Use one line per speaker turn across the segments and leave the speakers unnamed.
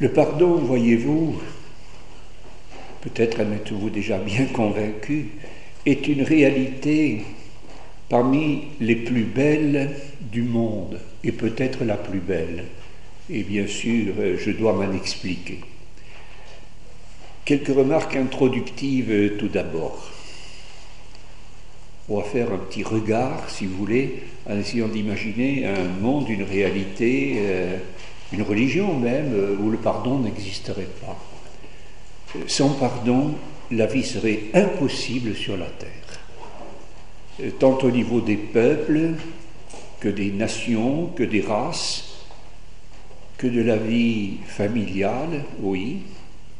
Le pardon, voyez-vous, peut-être en êtes-vous déjà bien convaincu, est une réalité parmi les plus belles du monde, et peut-être la plus belle. Et bien sûr, je dois m'en expliquer. Quelques remarques introductives tout d'abord. On va faire un petit regard, si vous voulez, en essayant d'imaginer un monde, une réalité, euh, une religion même, euh, où le pardon n'existerait pas. Sans pardon, la vie serait impossible sur la terre, euh, tant au niveau des peuples que des nations, que des races, que de la vie familiale, oui,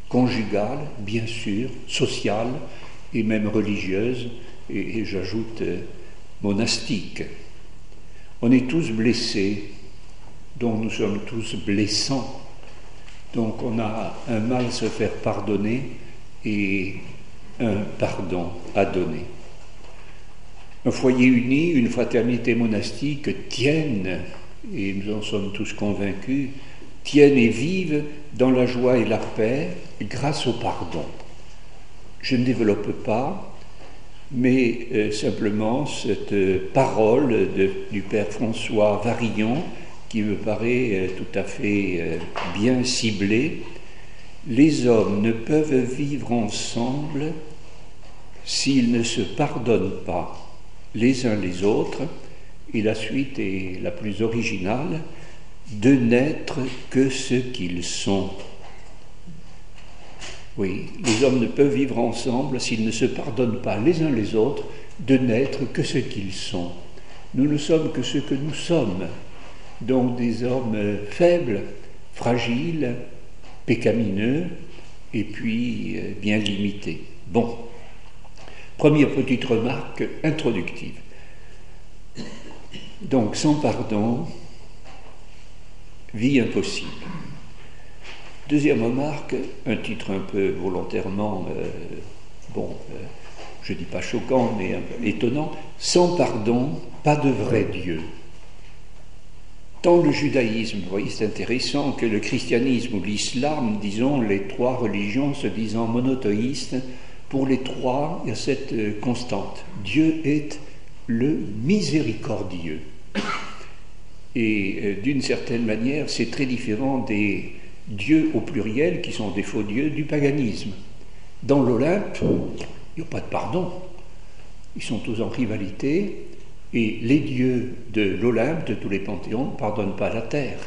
conjugale, bien sûr, sociale et même religieuse, et, j'ajoute euh, monastique. On est tous blessés, donc nous sommes tous blessants. Donc on a un mal à se faire pardonner et un pardon à donner. Un foyer uni, une fraternité monastique tiennent, et nous en sommes tous convaincus, tiennent et vivent dans la joie et la paix grâce au pardon. Je ne développe pas, mais euh, simplement cette euh, parole du Père François Varillon, qui me paraît euh, tout à fait bien ciblée, les hommes ne peuvent vivre ensemble s'ils ne se pardonnent pas les uns les autres, et la suite est la plus originale, de n'être que ce qu'ils sont. Oui, les hommes ne peuvent vivre ensemble s'ils ne se pardonnent pas les uns les autres de n'être que ce qu'ils sont. Nous ne sommes que ce que nous sommes, donc des hommes faibles, fragiles, pécamineux et puis euh, bien limités. Bon, première petite remarque introductive. Donc sans pardon, vie impossible. Deuxième remarque, un titre un peu volontairement, euh, bon, euh, je ne dis pas choquant, mais un peu étonnant, sans pardon, pas de vrai Dieu. Tant le judaïsme, vous voyez, c'est intéressant, que le christianisme ou l'islam, disons, les trois religions se disant monothéistes, pour les trois, il y a cette euh, constante. Dieu est le miséricordieux. Et d'une certaine manière, c'est très différent des dieux au pluriel, qui sont des faux dieux du paganisme. Dans l'Olympe, il n'y a pas de pardon. Ils sont tous en rivalité, et les dieux de l'Olympe, de tous les panthéons, ne pardonnent pas la terre.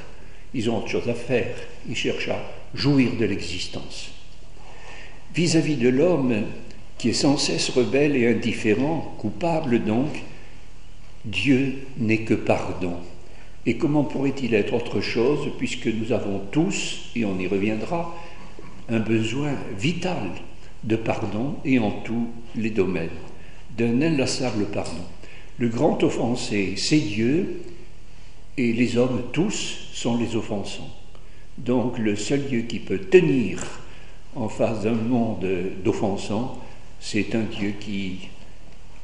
Ils ont autre chose à faire. Ils cherchent à jouir de l'existence. Vis-à-vis de l'homme, qui est sans cesse rebelle et indifférent, coupable donc, Dieu n'est que pardon. Et comment pourrait-il être autre chose puisque nous avons tous, et on y reviendra, un besoin vital de pardon et en tous les domaines, d'un inlassable pardon. Le grand offensé, c'est Dieu, et les hommes tous sont les offensants. Donc le seul Dieu qui peut tenir en face d'un monde d'offensants, c'est un Dieu qui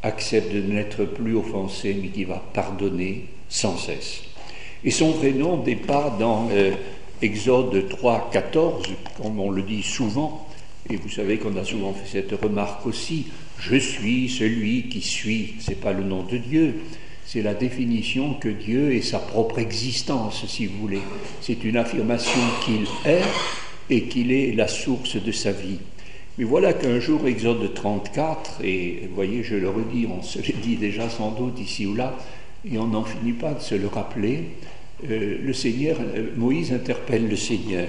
accepte de n'être plus offensé, mais qui va pardonner sans cesse. Et son vrai nom pas dans euh, Exode 3, 14, comme on le dit souvent, et vous savez qu'on a souvent fait cette remarque aussi, je suis celui qui suis, c'est pas le nom de Dieu, c'est la définition que Dieu est sa propre existence, si vous voulez. C'est une affirmation qu'il est et qu'il est la source de sa vie. Mais voilà qu'un jour, Exode 34, et vous voyez, je le redis, on se l'est dit déjà sans doute ici ou là, et on n'en finit pas de se le rappeler, euh, le Seigneur, euh, Moïse interpelle le Seigneur.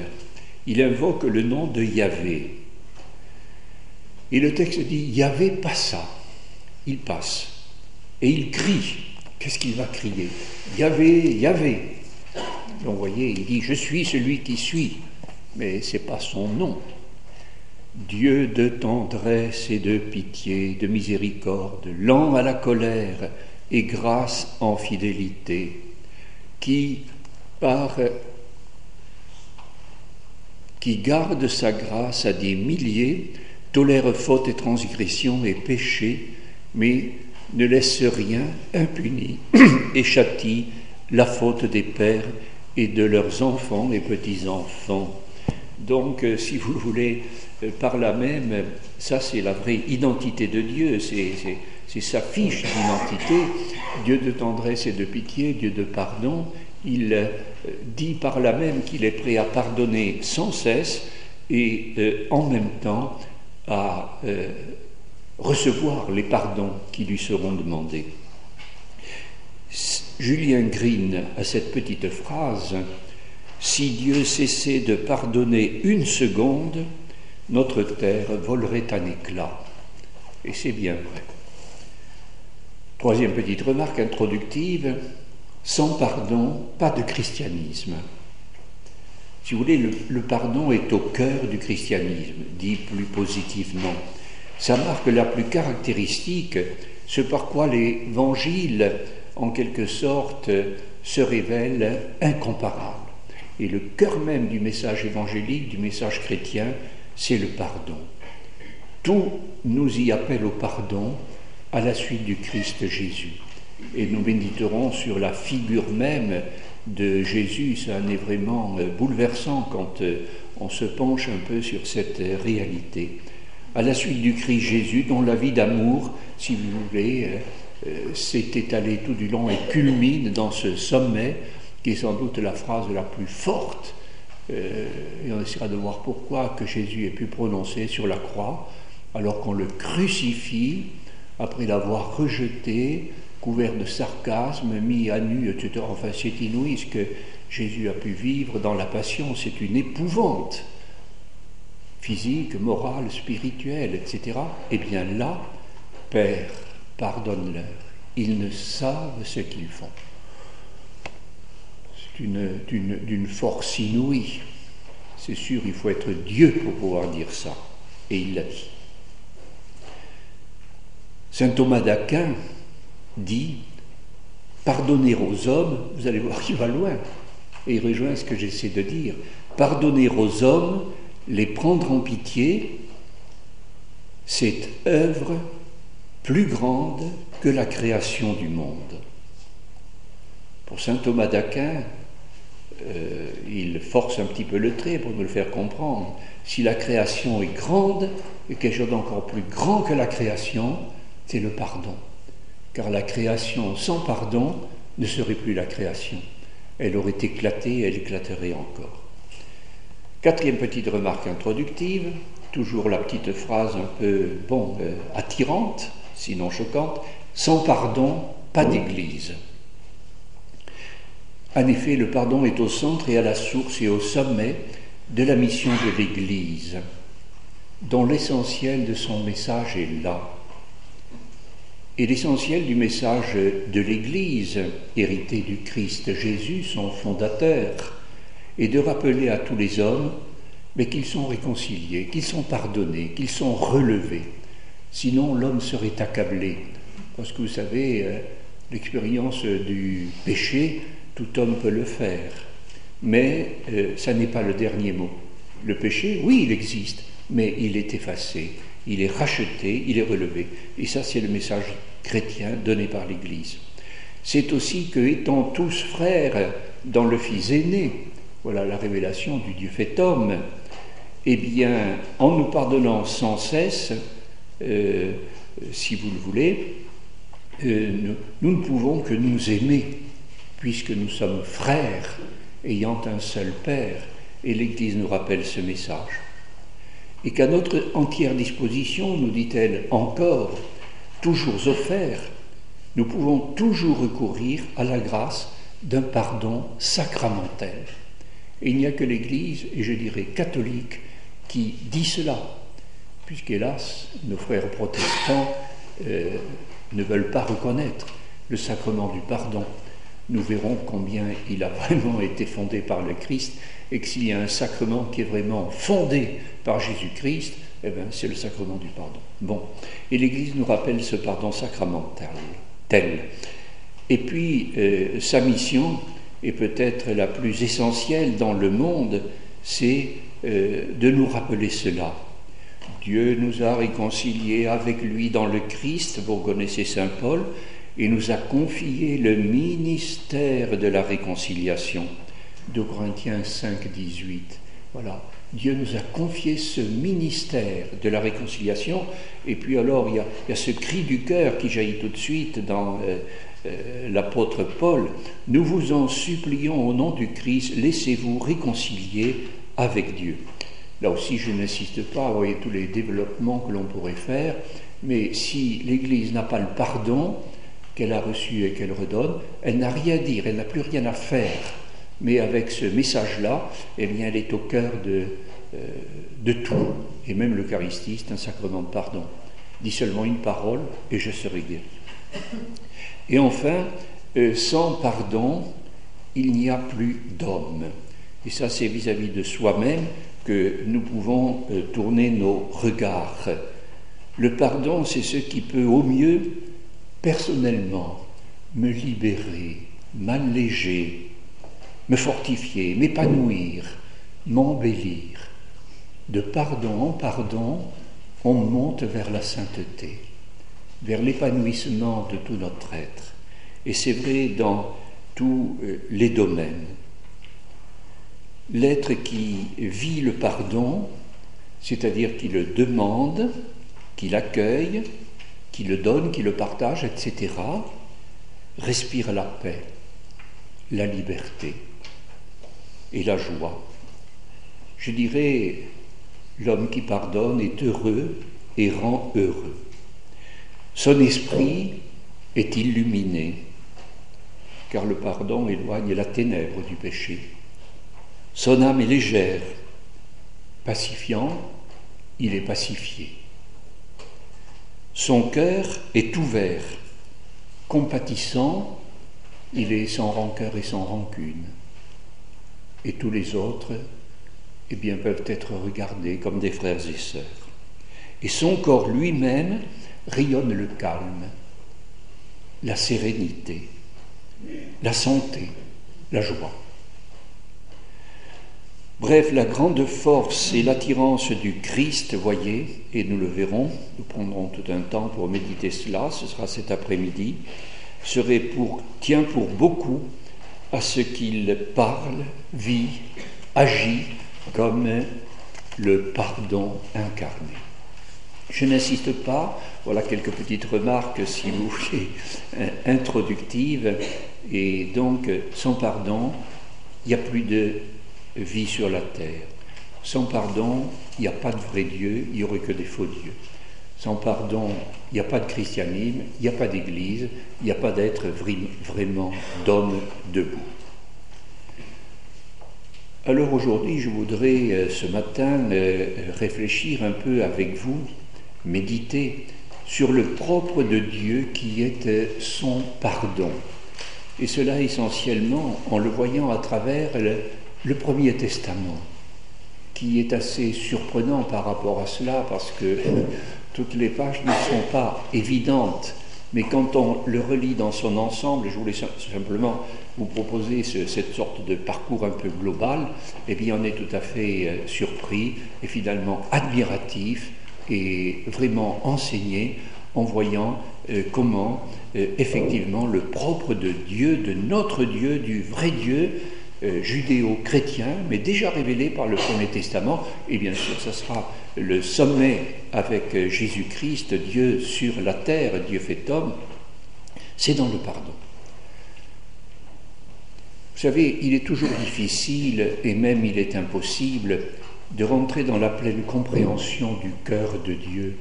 Il invoque le nom de Yahvé. Et le texte dit Yahvé passa. Il passe. Et il crie. Qu'est-ce qu'il va crier Yahvé, Yahvé. Donc vous voyez, il dit Je suis celui qui suis. Mais ce n'est pas son nom. Dieu de tendresse et de pitié, de miséricorde, lent à la colère et grâce en fidélité qui, par, qui garde sa grâce à des milliers, tolère faute et transgression et péché, mais ne laisse rien impuni et châtie la faute des pères et de leurs enfants et petits-enfants Donc, euh, si vous voulez, euh, par là même, ça c'est la vraie identité de Dieu, c'est sa fiche d'identité, Dieu de tendresse et de pitié, Dieu de pardon. Il euh, dit par là même qu'il est prêt à pardonner sans cesse et en même temps à recevoir les pardons qui lui seront demandés. Julien Green a cette petite phrase Si Dieu cessait de pardonner une seconde, notre terre volerait un éclat. Et c'est bien vrai. Troisième petite remarque introductive sans pardon, pas de christianisme. Si vous voulez, le, pardon est au cœur du christianisme, dit plus positivement. Ça marque la plus caractéristique, ce par quoi l'évangile en quelque sorte, se révèle incomparable. Et le cœur même du message évangélique, du message chrétien, c'est le pardon. Tout nous y appelle au pardon à la suite du Christ Jésus. Et nous méditerons sur la figure même de Jésus. Ça en est vraiment bouleversant quand euh, on se penche un peu sur cette réalité. À la suite du Christ Jésus, dont la vie d'amour, si vous voulez, euh, euh, s'est étalé tout du long et culmine dans ce sommet qui est sans doute la phrase la plus forte, euh, et on essaiera de voir pourquoi, que Jésus ait pu prononcer sur la croix, alors qu'on le crucifie, après l'avoir rejeté, couvert de sarcasme, mis à nu, etc. Enfin, c'est inouï ce que Jésus a pu vivre dans la passion, c'est une épouvante physique, morale, spirituelle, etc. Eh bien là, Père, pardonne-leur. Ils ne savent ce qu'ils font. C'est d'une force inouïe. C'est sûr, il faut être Dieu pour pouvoir dire ça. Et il l'a dit. Saint Thomas d'Aquin dit Pardonner aux hommes, vous allez voir qu'il va loin, et il rejoint ce que j'essaie de dire. Pardonner aux hommes, les prendre en pitié, c'est œuvre plus grande que la création du monde. Pour saint Thomas d'Aquin, euh, il force un petit peu le trait pour nous le faire comprendre. Si la création est grande, et quelque chose d'encore plus grand que la création, c'est le pardon. Car la création sans pardon ne serait plus la création. Elle aurait éclaté, elle éclaterait encore. Quatrième petite remarque introductive, toujours la petite phrase un peu, bon, euh, attirante sinon choquante, sans pardon, pas d'Église. En effet, le pardon est au centre et à la source et au sommet de la mission de l'Église, dont l'essentiel de son message est là. Et l'essentiel du message de l'Église, hérité du Christ Jésus, son fondateur, est de rappeler à tous les hommes mais qu'ils sont réconciliés, qu'ils sont pardonnés, qu'ils sont relevés Sinon, l'homme serait accablé. Parce que vous savez, euh, l'expérience du péché, tout homme peut le faire. Mais euh, ça n'est pas le dernier mot. Le péché, oui, il existe, mais il est effacé, il est racheté, il est relevé. Et ça, c'est le message chrétien donné par l'Église. C'est aussi que, étant tous frères dans le Fils aîné, voilà la révélation du Dieu fait homme, eh bien, en nous pardonnant sans cesse, euh, si vous le voulez, euh, nous, ne pouvons que nous aimer, puisque nous sommes frères ayant un seul Père, et l'Église nous rappelle ce message. Et qu'à notre entière disposition, nous dit-elle encore, toujours offert, nous pouvons toujours recourir à la grâce d'un pardon sacramentel. Et il n'y a que l'Église, et je dirais catholique, qui dit cela puisqu'hélas, nos frères protestants euh, ne veulent pas reconnaître le sacrement du pardon. Nous verrons combien il a vraiment été fondé par le Christ et que s'il y a un sacrement qui est vraiment fondé par Jésus-Christ, eh bien, c'est le sacrement du pardon. Bon, et l'Église nous rappelle ce pardon sacramentel. Tel. Et puis, euh, sa mission est peut-être la plus essentielle dans le monde, c'est euh, de nous rappeler cela, Dieu nous a réconciliés avec lui dans le Christ, vous connaissez Saint Paul, et nous a confié le ministère de la réconciliation. De Corinthiens 5, 18. Voilà. Dieu nous a confié ce ministère de la réconciliation. Et puis alors, il y a, ce cri du cœur qui jaillit tout de suite dans euh, euh, l'apôtre Paul. Nous vous en supplions au nom du Christ, laissez-vous réconcilier avec Dieu. Là aussi, je n'insiste pas, à voyez tous les développements que l'on pourrait faire, mais si l'Église n'a pas le pardon qu'elle a reçu et qu'elle redonne, elle n'a rien à dire, elle n'a plus rien à faire mais avec ce message-là, eh bien, elle est au cœur de, euh, de tout. Et même l'Eucharistie, c'est un sacrement de pardon. Dis seulement une parole et je serai guéri. Et enfin, euh, sans pardon, il n'y a plus d'homme. Et ça, c'est vis-à-vis de soi-même que nous pouvons euh, tourner nos regards. Le pardon, c'est ce qui peut au mieux, personnellement, me libérer, m'alléger, me fortifier, m'épanouir, m'embellir. De pardon en pardon, on monte vers la sainteté, vers l'épanouissement de tout notre être. Et c'est vrai dans tous euh, les domaines. L'être qui vit le pardon, c'est-à-dire qui le demande, qui l'accueille, qui le donne, qui le partage, etc., respire la paix, la liberté et la joie. Je dirais, l'homme qui pardonne est heureux et rend heureux. Son esprit est illuminé, car le pardon éloigne la ténèbre du péché. Son âme est légère, pacifiant, il est pacifié. Son cœur est ouvert, compatissant, il est sans rancœur et sans rancune et tous les autres eh bien, peuvent être regardés comme des frères et sœurs. Et son corps lui-même rayonne le calme, la sérénité, la santé, la joie. Bref, la grande force et l'attirance du Christ, voyez, et nous le verrons, nous prendrons tout un temps pour méditer cela, ce sera cet après-midi, serait pour, tient pour beaucoup à ce qu'il parle, vit, agit comme le pardon incarné. Je n'insiste pas, voilà quelques petites remarques, si vous voulez, introductives, et donc sans pardon, il n'y a plus de vie sur la terre. Sans pardon, il n'y a pas de vrai Dieu, il n'y aurait que des faux dieux. Sans pardon, il n'y a pas de christianisme, il n'y a pas d'église, il n'y a pas d'être vraiment d'homme debout. Alors aujourd'hui, je voudrais euh, ce matin euh, réfléchir un peu avec vous, méditer sur le propre de Dieu qui est euh, son pardon. Et cela essentiellement en le voyant à travers le Premier Testament, qui est assez surprenant par rapport à cela parce que toutes les pages ne sont pas évidentes, mais quand on le relit dans son ensemble, je voulais simplement vous proposer cette sorte de parcours un peu global, eh bien on est tout à fait euh, surpris et finalement admiratif et vraiment enseigné en voyant euh, comment euh, effectivement le propre de Dieu, de notre Dieu, du vrai Dieu, judéo-chrétien, mais déjà révélé par le Premier Testament, et bien sûr, ça sera le sommet avec Jésus-Christ, Dieu sur la terre, Dieu fait homme, c'est dans le pardon. Vous savez, il est toujours difficile, et même il est impossible, de rentrer dans la pleine compréhension du cœur de Dieu.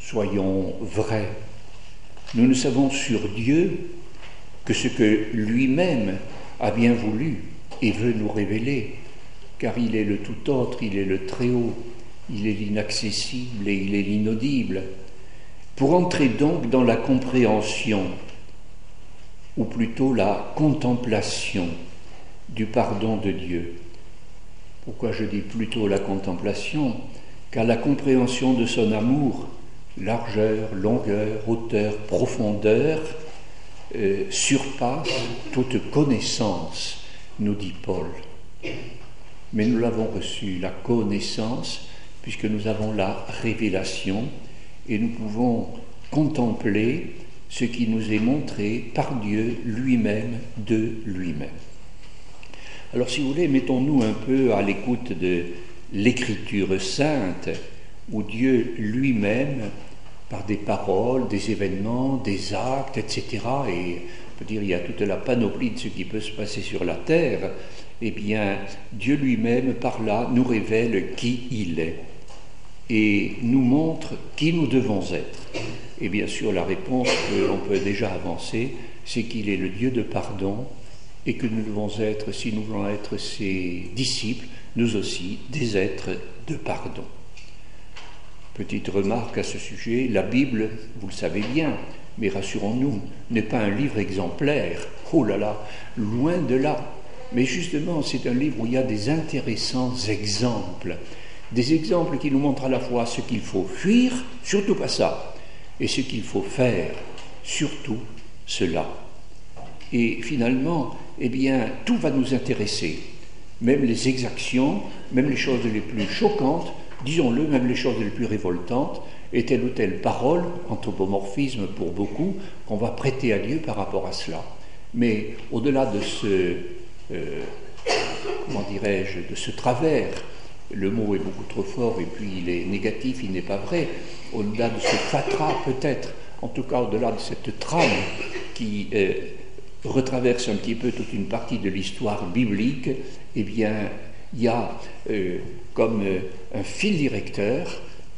Soyons vrais. Nous ne savons sur Dieu que ce que lui-même a bien voulu et veut nous révéler, car il est le tout autre, il est le très haut, il est l'inaccessible et il est l'inaudible. Pour entrer donc dans la compréhension, ou plutôt la contemplation du pardon de Dieu. Pourquoi je dis plutôt la contemplation? Car la compréhension de son amour, largeur, longueur, hauteur, profondeur, euh, surpasse toute connaissance, nous dit Paul. Mais nous l'avons reçu, la connaissance, puisque nous avons la révélation et nous pouvons contempler ce qui nous est montré par Dieu lui-même de lui-même. Alors si vous voulez, mettons-nous un peu à l'écoute de l'écriture sainte, où Dieu lui-même, par des paroles, des événements, des actes, etc., et dire il y a toute la panoplie de ce qui peut se passer sur la terre, eh bien, Dieu lui-même, par là, nous révèle qui il est et nous montre qui nous devons être. Et bien sûr, la réponse que l'on peut déjà avancer, c'est qu'il est le Dieu de pardon et que nous devons être, si nous voulons être ses disciples, nous aussi, des êtres de pardon. Petite remarque à ce sujet, la Bible, vous le savez bien, mais rassurons-nous, n'est pas un livre exemplaire. Oh là là, loin de là. Mais justement, c'est un livre où il y a des intéressants exemples. Des exemples qui nous montrent à la fois ce qu'il faut fuir, surtout pas ça, et ce qu'il faut faire, surtout cela. Et finalement, eh bien, tout va nous intéresser, même les exactions, même les choses les plus choquantes, disons-le, même les choses les plus révoltantes, et telle ou telle parole, anthropomorphisme pour beaucoup, qu'on va prêter à Dieu par rapport à cela. Mais au-delà de ce, euh, comment dirais-je, de ce travers, le mot est beaucoup trop fort et puis il est négatif, il n'est pas vrai, au-delà de ce fatras peut-être, en tout cas au-delà de cette trame qui euh, retraverse un petit peu toute une partie de l'histoire biblique, eh bien, il y a euh, comme un fil directeur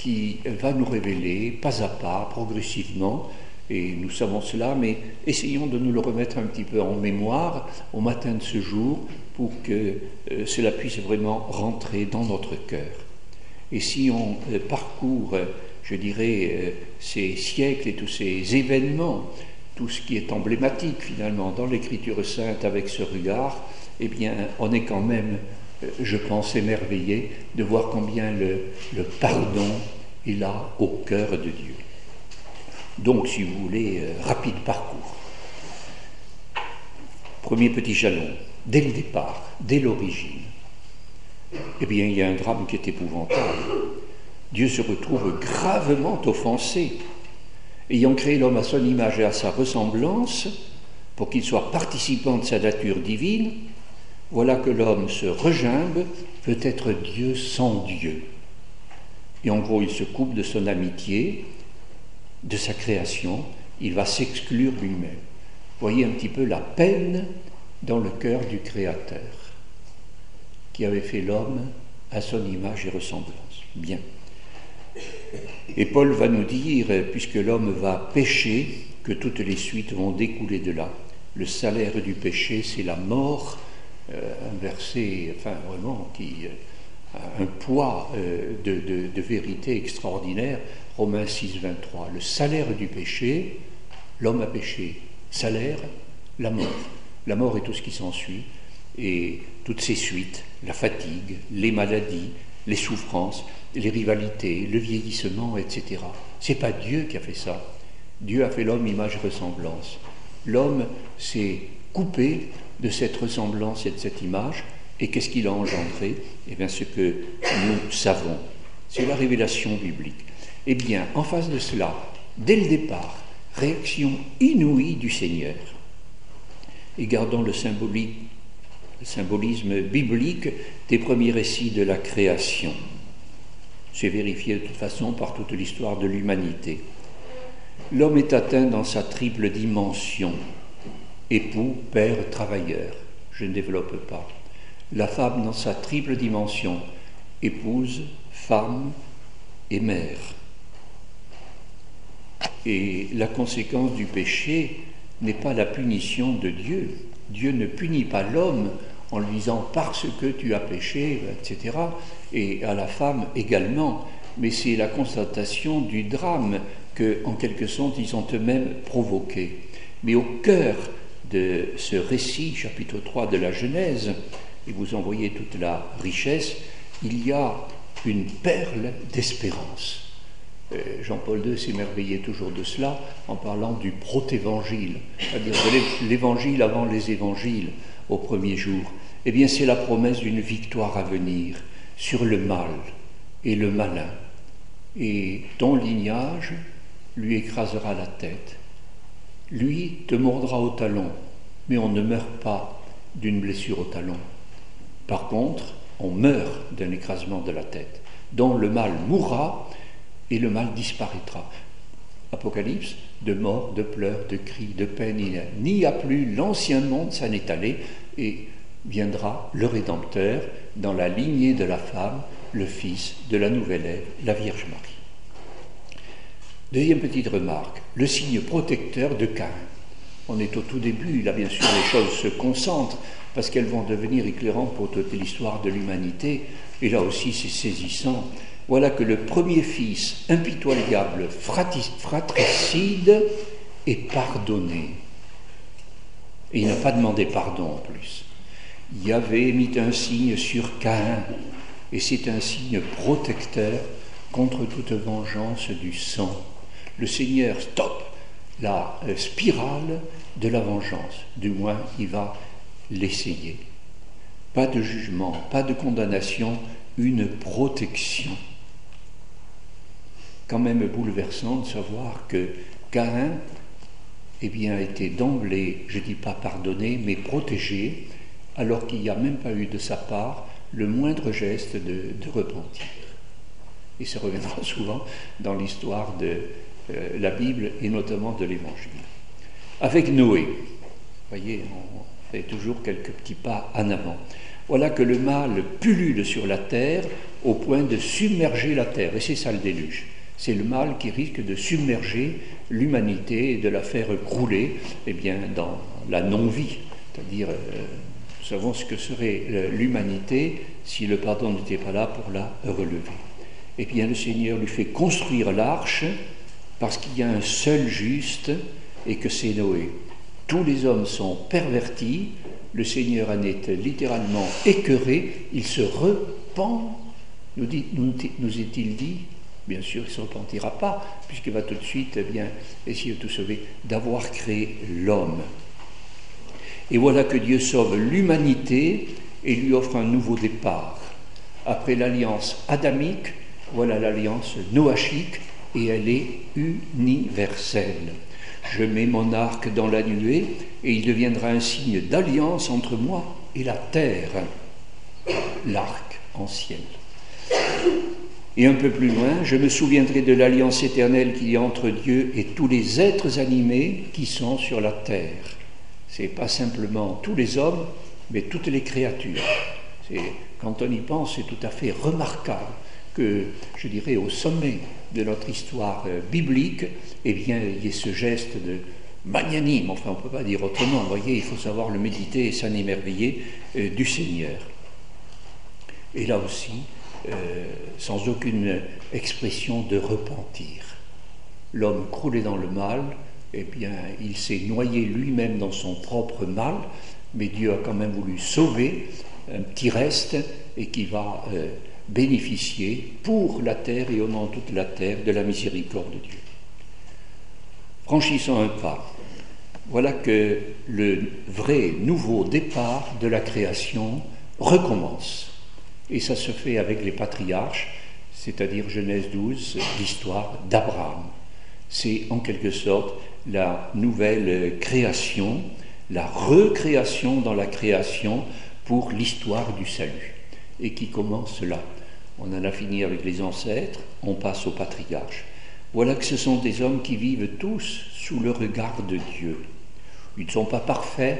qui va nous révéler pas à pas, progressivement, et nous savons cela, mais essayons de nous le remettre un petit peu en mémoire au matin de ce jour pour que euh, cela puisse vraiment rentrer dans notre cœur. Et si on parcourt, je dirais, ces siècles et tous ces événements tout ce qui est emblématique finalement dans l'écriture sainte avec ce regard, eh bien, on est quand même, euh, je pense, émerveillé de voir combien le pardon est là au cœur de Dieu. Donc, si vous voulez, euh, rapide parcours. Premier petit jalon, dès le départ, dès l'origine, eh bien, il y a un drame qui est épouvantable. Dieu se retrouve gravement offensé ayant créé l'homme à son image et à sa ressemblance, pour qu'il soit participant de sa nature divine, voilà que l'homme se regimbe, peut être Dieu sans Dieu. Et en gros, il se coupe de son amitié, de sa création, il va s'exclure lui-même. Voyez un petit peu la peine dans le cœur du Créateur, qui avait fait l'homme à son image et ressemblance. Bien. Et Paul va nous dire, puisque l'homme va pécher, que toutes les suites vont découler de là. Le salaire du péché, c'est la mort, euh, un verset, enfin vraiment, qui a un poids euh, de, vérité extraordinaire. Romains 6, 23. Le salaire du péché, l'homme a péché. Salaire, la mort. La mort et tout ce qui s'ensuit, et toutes ses suites, la fatigue, les maladies, les souffrances, les rivalités, le vieillissement, etc. C'est pas Dieu qui a fait ça. Dieu a fait l'homme image ressemblance. L'homme s'est coupé de cette ressemblance et de cette image, et qu'est-ce qu'il a engendré? Eh bien, ce que nous savons. C'est la révélation biblique. Eh bien, en face de cela, dès le départ, réaction inouïe du Seigneur. Et gardons le, le symbolisme biblique des premiers récits de la création. C'est vérifié de toute façon par toute l'histoire de l'humanité. L'homme est atteint dans sa triple dimension, époux, père, travailleur. Je ne développe pas. La femme dans sa triple dimension, épouse, femme et mère. Et la conséquence du péché n'est pas la punition de Dieu. Dieu ne punit pas l'homme en lui disant parce que tu as péché, etc. Et à la femme également. Mais c'est la constatation du drame que, en quelque sorte, ils ont eux-mêmes provoqué. Mais au cœur de ce récit, chapitre 3 de la Genèse, et vous en voyez toute la richesse, il y a une perle d'espérance. Euh, Jean-Paul II s'émerveillait toujours de cela en parlant du protévangile, c'est-à-dire l'évangile avant les évangiles au premier jour, eh bien c'est la promesse d'une victoire à venir sur le mal et le malin. Et ton lignage lui écrasera la tête. Lui te mordra au talon, mais on ne meurt pas d'une blessure au talon. Par contre, on meurt d'un écrasement de la tête, dont le mal mourra et le mal disparaîtra. Apocalypse, de mort, de pleurs, de cris, de peine, il n'y a plus, l'ancien monde s'en est allé, et viendra le Rédempteur dans la lignée de la femme, le Fils de la nouvelle Ève, la Vierge Marie. Deuxième petite remarque, le signe protecteur de Cain. On est au tout début, là bien sûr les choses se concentrent parce qu'elles vont devenir éclairantes pour toute l'histoire de l'humanité, et là aussi c'est saisissant. Voilà que le premier fils impitoyable, fratricide, est pardonné. Et il n'a pas demandé pardon en plus. Yahvé mit un signe sur Caïn, et c'est un signe protecteur contre toute vengeance du sang. Le Seigneur stoppe la euh, spirale de la vengeance, du moins il va l'essayer. Pas de jugement, pas de condamnation, une protection. Quand même bouleversant de savoir que Caïn eh bien, a été d'emblée, je ne dis pas pardonné, mais protégé, alors qu'il n'y a même pas eu de sa part le moindre geste de, repentir. Et ça reviendra souvent dans l'histoire de euh, la Bible et notamment de l'Évangile. Avec Noé, voyez, on fait toujours quelques petits pas en avant. Voilà que le mal pullule sur la terre au point de submerger la terre, et c'est ça le déluge. C'est le mal qui risque de submerger l'humanité et de la faire crouler eh bien, dans la non-vie, c'est-à-dire euh, nous savons ce que serait l'humanité si le pardon n'était pas là pour la relever. Eh bien le Seigneur lui fait construire l'arche parce qu'il y a un seul juste et que c'est Noé. Tous les hommes sont pervertis, le Seigneur en est littéralement écœuré, il se repent, nous, est-il dit, bien sûr il ne se repentira pas, puisqu'il va tout de suite eh bien, essayer de tout sauver, d'avoir créé l'homme. Et voilà que Dieu sauve l'humanité et lui offre un nouveau départ. Après l'alliance adamique, voilà l'alliance noachique et elle est universelle. Je mets mon arc dans la nuée et il deviendra un signe d'alliance entre moi et la terre, l'arc en ciel. Et un peu plus loin, je me souviendrai de l'alliance éternelle qu'il y a entre Dieu et tous les êtres animés qui sont sur la terre c'est pas simplement tous les hommes, mais toutes les créatures. Quand on y pense, c'est tout à fait remarquable que, je dirais, au sommet de notre histoire euh, biblique, eh bien, il y ait ce geste de magnanime, enfin on ne peut pas dire autrement, vous voyez, il faut savoir le méditer et s'en émerveiller euh, du Seigneur. Et là aussi, euh, sans aucune expression de repentir. L'homme croulé dans le mal, eh bien, il s'est noyé lui-même dans son propre mal, mais Dieu a quand même voulu sauver un petit reste et qui va bénéficier pour la terre et au nom de toute la terre de la miséricorde de Dieu. Franchissons un pas. Voilà que le vrai nouveau départ de la création recommence. Et ça se fait avec les patriarches, c'est-à-dire Genèse 12, l'histoire d'Abraham. C'est en quelque sorte la nouvelle création, la recréation dans la création pour l'histoire du salut, et qui commence là. On en a fini avec les ancêtres, on passe aux patriarches. Voilà que ce sont des hommes qui vivent tous sous le regard de Dieu. Ils ne sont pas parfaits,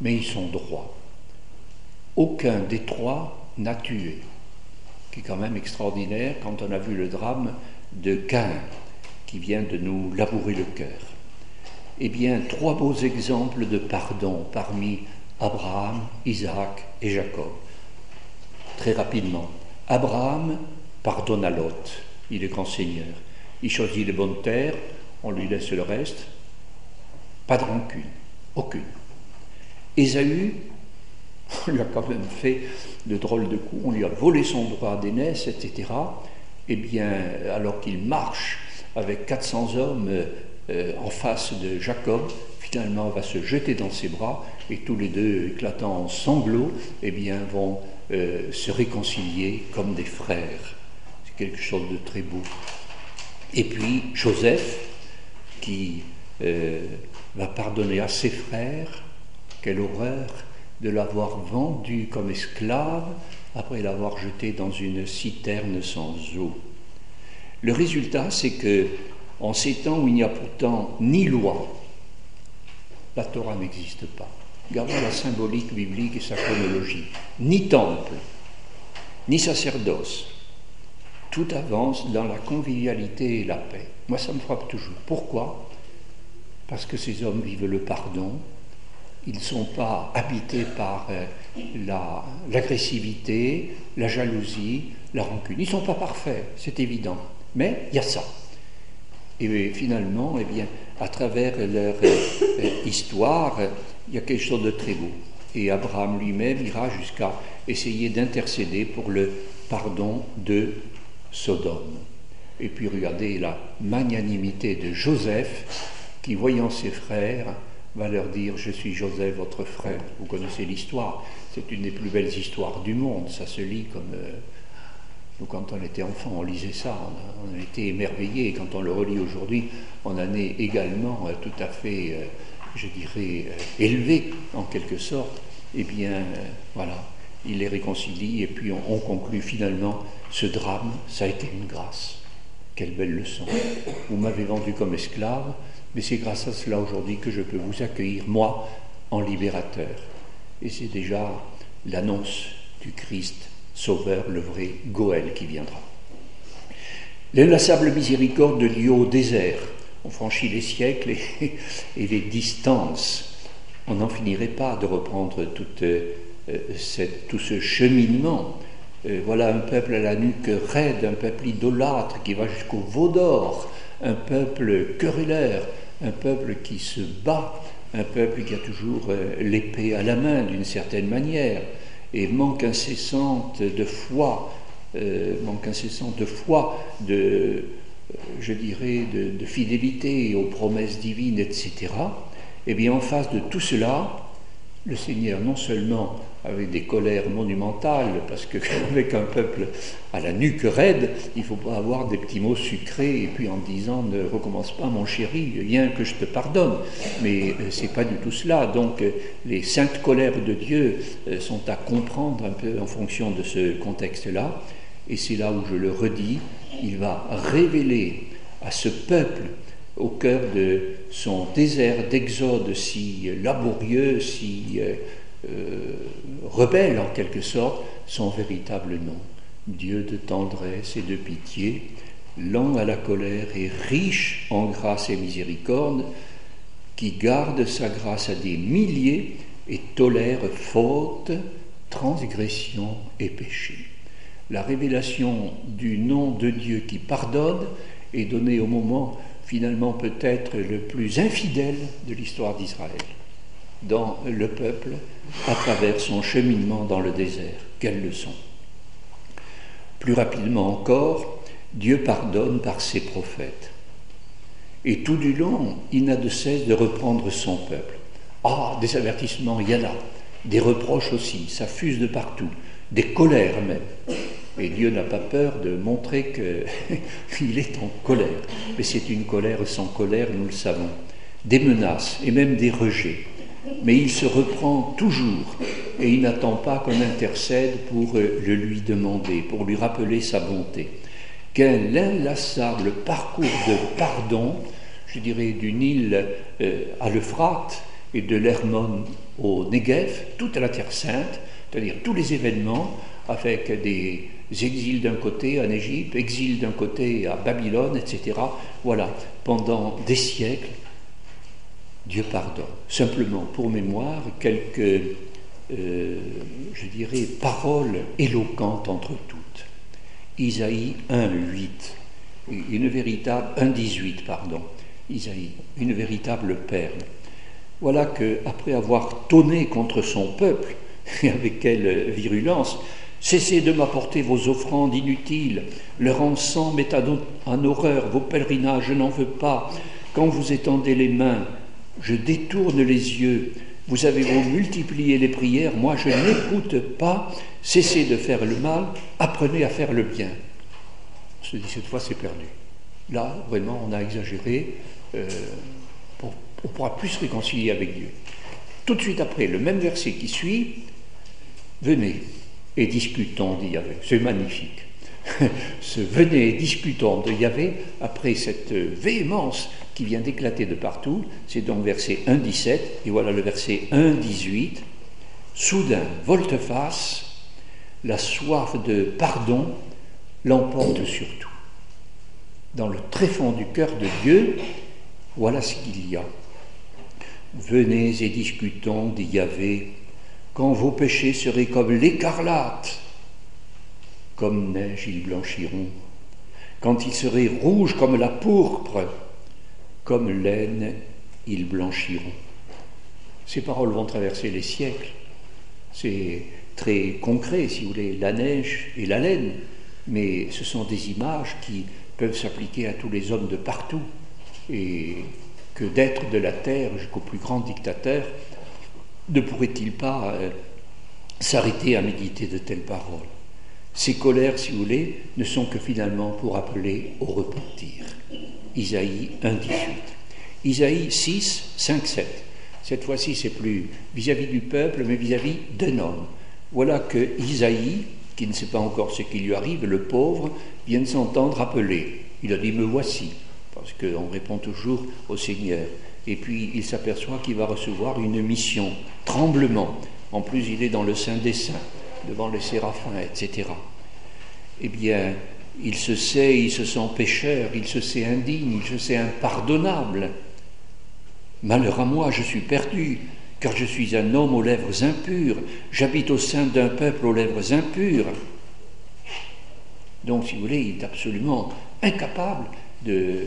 mais ils sont droits. Aucun des trois n'a tué, qui est quand même extraordinaire quand on a vu le drame de Cain, qui vient de nous labourer le cœur. Eh bien, trois beaux exemples de pardon parmi Abraham, Isaac et Jacob. Très rapidement, Abraham pardonne à Lot, il est grand seigneur. Il choisit les bonnes terres, on lui laisse le reste. Pas de rancune, aucune. Ésaü, on lui a quand même fait de drôles de coups, on lui a volé son droit d'aînesse, etc. Eh bien, alors qu'il marche avec 400 hommes euh, en face de Jacob, finalement va se jeter dans ses bras et tous les deux, éclatant en sanglots, eh bien, vont euh, se réconcilier comme des frères. C'est quelque chose de très beau. Et puis Joseph, qui euh, va pardonner à ses frères, quelle horreur, de l'avoir vendu comme esclave après l'avoir jeté dans une citerne sans eau. Le résultat, c'est que, en ces temps où il n'y a pourtant ni loi, la Torah n'existe pas. Gardons la symbolique biblique et sa chronologie. Ni temple, ni sacerdoce. Tout avance dans la convivialité et la paix. Moi, ça me frappe toujours. Pourquoi? Parce que ces hommes vivent le pardon, ils ne sont pas habités par euh, l'agressivité, la, jalousie, la rancune. Ils ne sont pas parfaits, c'est évident. Mais il y a ça. Et finalement, eh bien, à travers leur euh, histoire, il y a quelque chose de très beau. Et Abraham lui-même ira jusqu'à essayer d'intercéder pour le pardon de Sodome. Et puis regardez la magnanimité de Joseph qui, voyant ses frères, va leur dire Je suis Joseph, votre frère. Vous connaissez l'histoire. C'est une des plus belles histoires du monde. Ça se lit comme. Euh, quand on était enfant, on lisait ça, on été émerveillés. Quand on le relit aujourd'hui, on en est également euh, tout à fait, euh, je dirais, élevé en quelque sorte. Eh bien, voilà, il les réconcilie et puis on conclut finalement ce drame, ça a été une grâce. Quelle belle leçon. Vous m'avez vendu comme esclave, mais c'est grâce à cela aujourd'hui que je peux vous accueillir, moi, en libérateur. Et c'est déjà l'annonce du Christ Sauveur, le vrai Goël qui viendra. L'inlassable miséricorde de Dieu au désert. On franchit les siècles et, les distances. On n'en finirait pas de reprendre euh, tout ce cheminement. Euh, voilà un peuple à la nuque raide, un peuple idolâtre qui va jusqu'au veau d'or, un peuple querelleur, un peuple qui se bat, un peuple qui a toujours euh, l'épée à la main d'une certaine manière, et manque incessante de foi, manque incessant de foi, de, je dirais, de, fidélité aux promesses divines, etc. Et eh bien, en face de tout cela, le Seigneur non seulement avec des colères monumentales, parce qu'avec un peuple à la nuque raide, il ne faut pas avoir des petits mots sucrés et puis en disant ne recommence pas mon chéri, viens que je te pardonne. Mais euh, ce n'est pas du tout cela. Donc euh, les saintes colères de Dieu euh, sont à comprendre un peu en fonction de ce contexte-là. Et c'est là où je le redis, il va révéler à ce peuple au cœur de son désert d'exode si laborieux, si euh, rebelle en quelque sorte son véritable nom. Dieu de tendresse et de pitié, lent à la colère et riche en grâce et miséricorde, qui garde sa grâce à des milliers et tolère faute, transgression et péché. La révélation du nom de Dieu qui pardonne est donnée au moment finalement peut-être le plus infidèle de l'histoire d'Israël dans le peuple à travers son cheminement dans le désert. Quelle leçon Plus rapidement encore, Dieu pardonne par ses prophètes. Et tout du long, il n'a de cesse de reprendre son peuple. Ah, des avertissements, il y en a. Des reproches aussi, ça fuse de partout. Des colères même. Et Dieu n'a pas peur de montrer qu'il est en colère. Mais c'est une colère sans colère, nous le savons. Des menaces et même des rejets mais il se reprend toujours et il n'attend pas qu'on intercède pour euh, le lui demander, pour lui rappeler sa bonté. Quel inlassable parcours de pardon, je dirais du Nil euh, à l'Euphrate et de l'Hermon au Negev, toute la Terre sainte, c'est-à-dire tous les événements avec des exils d'un côté en Égypte, exil d'un côté à Babylone, etc. Voilà, pendant des siècles, Dieu pardonne. Simplement, pour mémoire, quelques, euh, je dirais, paroles éloquentes entre toutes. Isaïe 1, 8, une véritable, 1, 18, pardon, Isaïe, une véritable perle. Voilà que, après avoir tonné contre son peuple, et avec quelle virulence, Cessez de m'apporter vos offrandes inutiles, leur encens met en horreur, vos pèlerinages, je n'en veux pas. Quand vous étendez les mains, je détourne les yeux. Vous avez beau multiplier les prières, moi je n'écoute pas. Cessez de faire le mal, apprenez à faire le bien. On se dit cette fois c'est perdu. Là, vraiment, on a exagéré. Euh, on pourra plus se réconcilier avec Dieu. Tout de suite après, le même verset qui suit, venez et discutons dit. C'est magnifique. Ce venez et discutons de Yahvé, après cette véhémence qui vient d'éclater de partout, c'est donc verset 1.17, et voilà le verset 1.18. Soudain, volte-face, la soif de pardon l'emporte sur tout. Dans le tréfonds du cœur de Dieu, voilà ce qu'il y a. Venez et discutons, dit quand vos péchés seraient comme l'écarlate, comme neige ils blanchiront. Quand ils seraient rouges comme la pourpre, comme laine ils blanchiront. Ces paroles vont traverser les siècles. C'est très concret, si vous voulez, la neige et la laine, mais ce sont des images qui peuvent s'appliquer à tous les hommes de partout. Et que d'être de la terre jusqu'au plus grand dictateur, ne pourrait-il pas euh, s'arrêter à méditer de telles paroles? Ces colères, si vous voulez, ne sont que finalement pour appeler au repentir. Isaïe 1, 18. Isaïe 6, 5, 7. Cette fois-ci, c'est plus vis-à-vis du peuple, mais vis-à-vis d'un homme. Voilà que Isaïe, qui ne sait pas encore ce qui lui arrive, le pauvre, vient de s'entendre appeler. Il a dit Me voici, parce qu'on répond toujours au Seigneur. Et puis il s'aperçoit qu'il va recevoir une mission, tremblement. En plus, il est dans le sein des saints, devant les séraphins, etc. Eh bien, il se sait, il se sent pécheur, il se sait indigne, il se sait impardonnable. Malheur à moi, je suis perdu, car je suis un homme aux lèvres impures, j'habite au sein d'un peuple aux lèvres impures. Donc, si vous voulez, il est absolument incapable de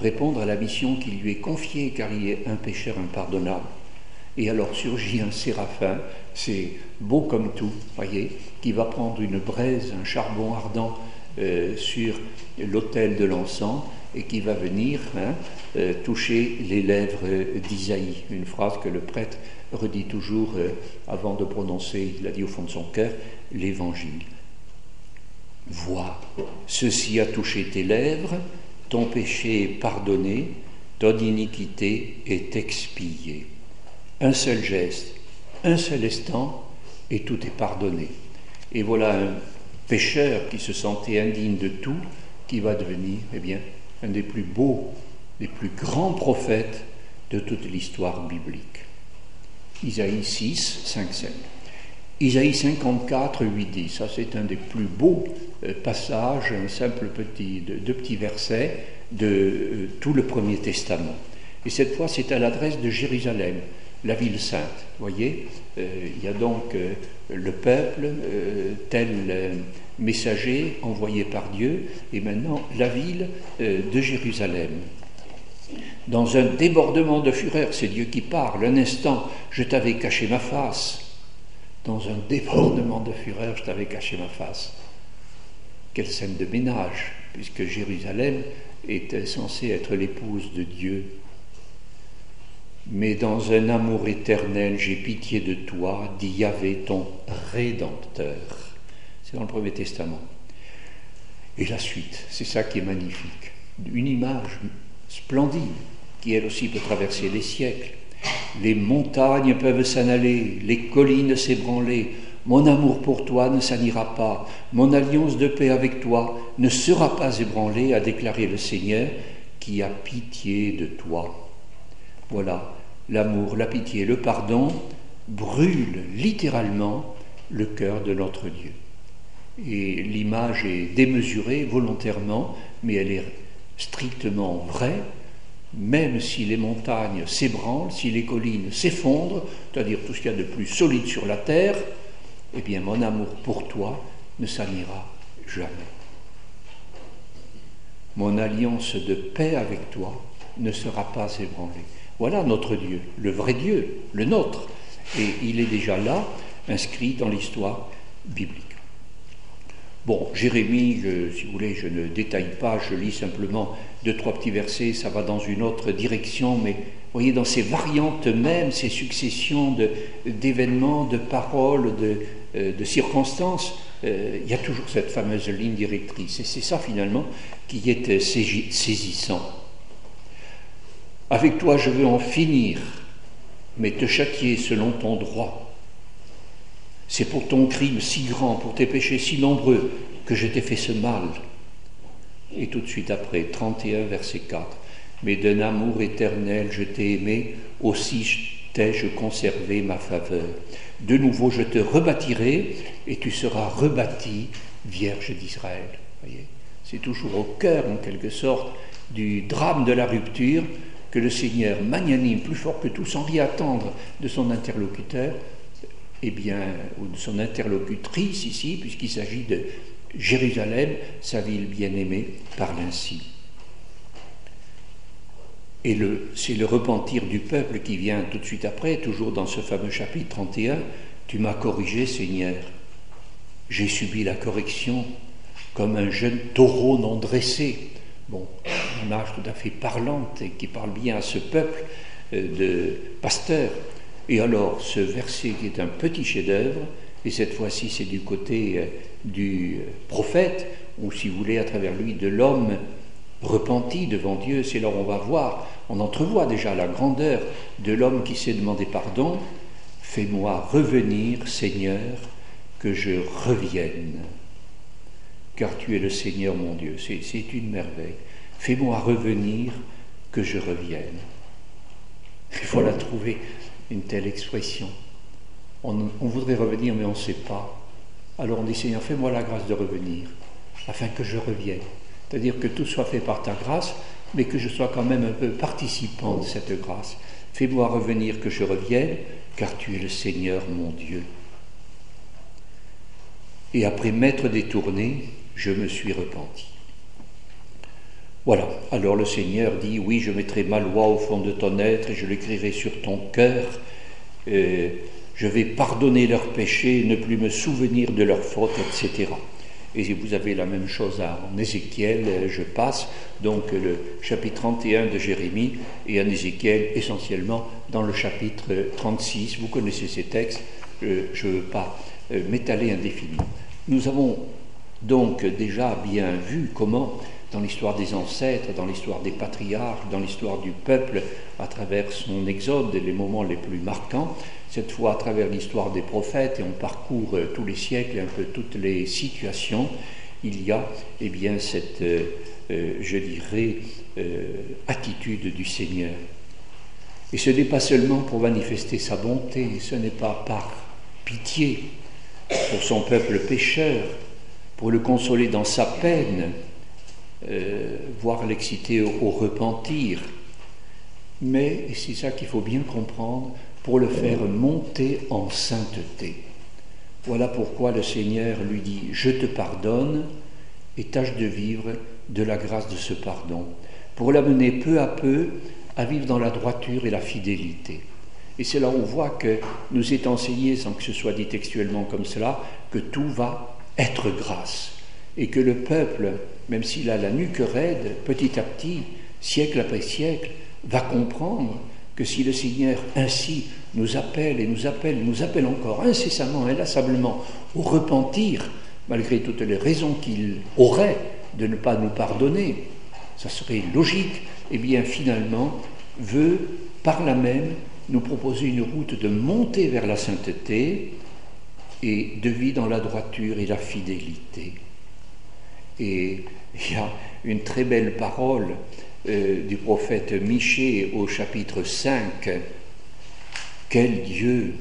répondre à la mission qui lui est confiée, car il est un pécheur impardonnable. Et alors surgit un séraphin, c'est beau comme tout, voyez, qui va prendre une braise, un charbon ardent euh, sur l'autel de l'encens et qui va venir hein, euh, toucher les lèvres d'Isaïe. Une phrase que le prêtre redit toujours euh, avant de prononcer, il a dit au fond de son cœur, l'évangile. Vois, ceci a touché tes lèvres, ton péché est pardonné, ton iniquité est expiée. Un seul geste, un seul instant, et tout est pardonné. Et voilà un pécheur qui se sentait indigne de tout, qui va devenir, eh bien, un des plus beaux, des plus grands prophètes de toute l'histoire biblique. Isaïe 6, 5, 7. Isaïe 54, 8, 10. Ça, c'est un des plus beaux euh, passages, un simple petit, deux petits versets de euh, tout le Premier Testament. Et cette fois, c'est à l'adresse de Jérusalem, la ville sainte. Vous voyez, euh, il y a donc le peuple, tel messager envoyé par Dieu, et maintenant la ville de Jérusalem. Dans un débordement de fureur, c'est Dieu qui parle. Un instant, je t'avais caché ma face. Dans un débordement de fureur, je t'avais caché ma face. Quelle scène de ménage, puisque Jérusalem était censée être l'épouse de Dieu. Mais dans un amour éternel, j'ai pitié de toi, dit Yahvé, ton Rédempteur. C'est dans le Premier Testament. Et la suite, c'est ça qui est magnifique. Une image splendide, qui elle aussi peut traverser les siècles. Les montagnes peuvent s'en aller, les collines s'ébranler. Mon amour pour toi ne s'anira pas, mon alliance de paix avec toi ne sera pas ébranlée, a déclaré le Seigneur, qui a pitié de toi. Voilà, l'amour, la pitié, le pardon brûlent littéralement le cœur de notre Dieu. Et l'image est démesurée volontairement, mais elle est strictement vraie, même si les montagnes s'ébranlent, si les collines s'effondrent, c'est-à-dire tout ce qu'il y a de plus solide sur la terre, eh bien mon amour pour toi ne s'anira jamais. Mon alliance de paix avec toi ne sera pas ébranlée. Voilà notre Dieu, le vrai Dieu, le nôtre. Et il est déjà là, inscrit dans l'histoire biblique. Bon, Jérémie, si vous voulez, je ne détaille pas, je lis simplement deux, trois petits versets, ça va dans une autre direction, mais vous voyez, dans ces variantes mêmes, ces successions d'événements, de, paroles, de, euh, circonstances, euh, il y a toujours cette fameuse ligne directrice. Et c'est ça finalement qui est euh, saisissant. Avec toi, je veux en finir mais te châtier selon ton droit. C'est pour ton crime si grand, pour tes péchés si nombreux, que je t'ai fait ce mal. Et tout de suite après, 31, verset 4. Mais d'un amour éternel je t'ai aimé, aussi t'ai-je conservé ma faveur. De nouveau je te rebâtirai, et tu seras rebâti, Vierge d'Israël. C'est toujours au cœur, en quelque sorte, du drame de la rupture que le Seigneur, magnanime, plus fort que tout, sans rien attendre de son interlocuteur, eh bien, ou de son interlocutrice ici, puisqu'il s'agit de Jérusalem, sa ville bien-aimée, parle ainsi. Et c'est le repentir du peuple qui vient tout de suite après, toujours dans ce fameux chapitre 31. Tu m'as corrigé, Seigneur. J'ai subi la correction comme un jeune taureau non dressé. Bon, une image tout à fait parlante et qui parle bien à ce peuple euh, de pasteurs. Et alors, ce verset qui est un petit chef-d'œuvre, et cette fois-ci c'est du côté euh, du prophète, ou si vous voulez, à travers lui, de l'homme repenti devant Dieu, c'est là où on va voir, on entrevoit déjà la grandeur de l'homme qui s'est demandé pardon. Fais-moi revenir, Seigneur, que je revienne car tu es le Seigneur mon Dieu. C'est une merveille. Fais-moi revenir, que je revienne. Il faut la trouver, une telle expression. On, voudrait revenir, mais on ne sait pas. Alors on dit, Seigneur, fais-moi la grâce de revenir, afin que je revienne. C'est-à-dire que tout soit fait par ta grâce, mais que je sois quand même un peu participant de cette grâce. Fais-moi revenir, que je revienne, car tu es le Seigneur mon Dieu. Et après m'être détourné, je me suis repenti. Voilà, alors le Seigneur dit, oui, je mettrai ma loi au fond de ton être et je l'écrirai sur ton cœur. Euh, je vais pardonner leurs péchés, ne plus me souvenir de leurs fautes, etc. Et vous avez la même chose en Ézéchiel, je passe donc le chapitre 31 de Jérémie et en Ézéchiel essentiellement dans le chapitre 36. Vous connaissez ces textes, je ne veux pas euh, m'étaler indéfiniment. Nous avons donc déjà bien vu comment, dans l'histoire des ancêtres, dans l'histoire des patriarches, dans l'histoire du peuple, à travers son exode, les moments les plus marquants, cette fois à travers l'histoire des prophètes, et on parcourt euh, tous les siècles et un peu toutes les situations, il y a eh bien cette, euh, euh, je dirais, attitude du Seigneur. Et ce n'est pas seulement pour manifester sa bonté, ce n'est pas par pitié pour son peuple pécheur, pour le consoler dans sa peine, euh, voire l'exciter au, repentir, mais, c'est ça qu'il faut bien comprendre, pour le faire monter en sainteté. Voilà pourquoi le Seigneur lui dit, je te pardonne et tâche de vivre de la grâce de ce pardon, pour l'amener peu à peu à vivre dans la droiture et la fidélité. Et c'est là où on voit que nous est enseigné, sans que ce soit dit textuellement comme cela, que tout va être grâce, et que le peuple, même s'il a la nuque raide, petit à petit, siècle après siècle, va comprendre que si le Seigneur ainsi nous appelle et nous appelle, nous appelle encore incessamment, inlassablement au repentir, malgré toutes les raisons qu'il aurait de ne pas nous pardonner, ça serait logique, et eh bien finalement veut par là même nous proposer une route de montée vers la sainteté, et de vie dans la droiture et la fidélité. Et il y a une très belle parole euh, du prophète Michée au chapitre 5. Quel Dieu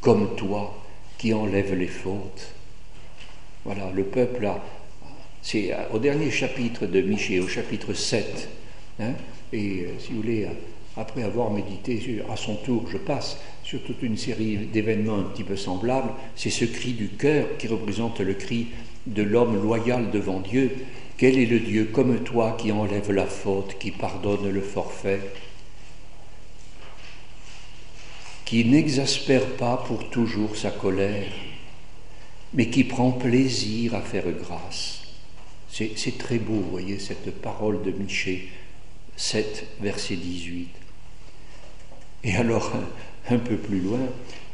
comme toi qui enlève les fautes Voilà, le peuple a. C'est au dernier chapitre de Michée, au chapitre 7. Hein, et euh, si vous voulez, après avoir médité à son tour, je passe sur toute une série d'événements un petit peu semblables, c'est ce cri du cœur qui représente le cri de l'homme loyal devant Dieu. Quel est le Dieu comme toi qui enlève la faute, qui pardonne le forfait, qui n'exaspère pas pour toujours sa colère, mais qui prend plaisir à faire grâce? C'est très beau, vous voyez, cette parole de Michée, 7, verset 18. Et alors, un peu plus loin,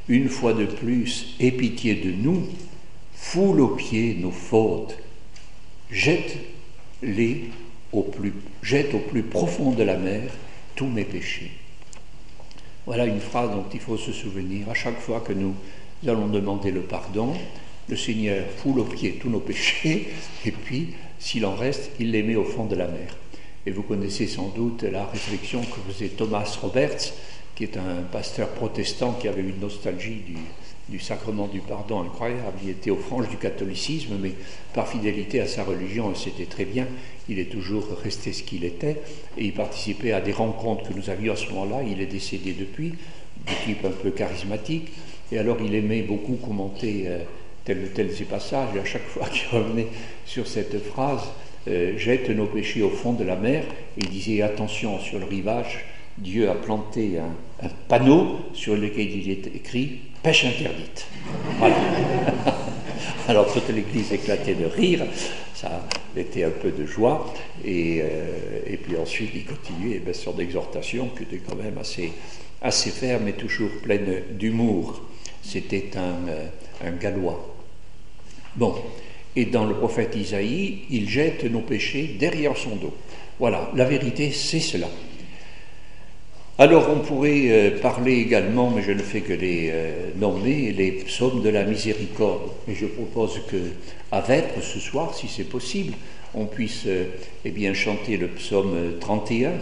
une fois de plus, aie pitié de nous, foule aux pieds nos fautes, jette-les au plus, jette au plus profond de la mer tous mes péchés. Voilà une phrase dont il faut se souvenir. À chaque fois que nous allons demander le pardon, le Seigneur foule aux pieds tous nos péchés, et puis, s'il en reste, il les met au fond de la mer. Et vous connaissez sans doute la réflexion que faisait Thomas Roberts, qui est un pasteur protestant qui avait une nostalgie du, du sacrement du pardon incroyable. Il était aux franges du catholicisme, mais par fidélité à sa religion, c'était très bien. Il est toujours resté ce qu'il était, et il participait à des rencontres que nous avions à ce moment-là. Il est décédé depuis, de type un peu charismatique, et alors il aimait beaucoup commenter tel ou tel ces passages, et à chaque fois qu'il revenait sur cette phrase, euh, jette nos péchés au fond de la mer, il disait attention sur le rivage, Dieu a planté un panneau sur lequel il est écrit pêche interdite. Voilà. Alors toute l'église éclatait de rire, ça était un peu de joie, et, euh, puis ensuite il continuait eh son exhortation qui était quand même assez, assez ferme et toujours pleine d'humour. C'était un, euh, un gallois. Bon, et dans le prophète Isaïe, il jette nos péchés derrière son dos. Voilà, la vérité, c'est cela. Alors on pourrait euh, parler également, mais je ne fais que les euh, nommer, les psaumes de la miséricorde. Et je propose que, à Vêpres ce soir, si c'est possible, on puisse euh, eh bien, chanter le psaume 31,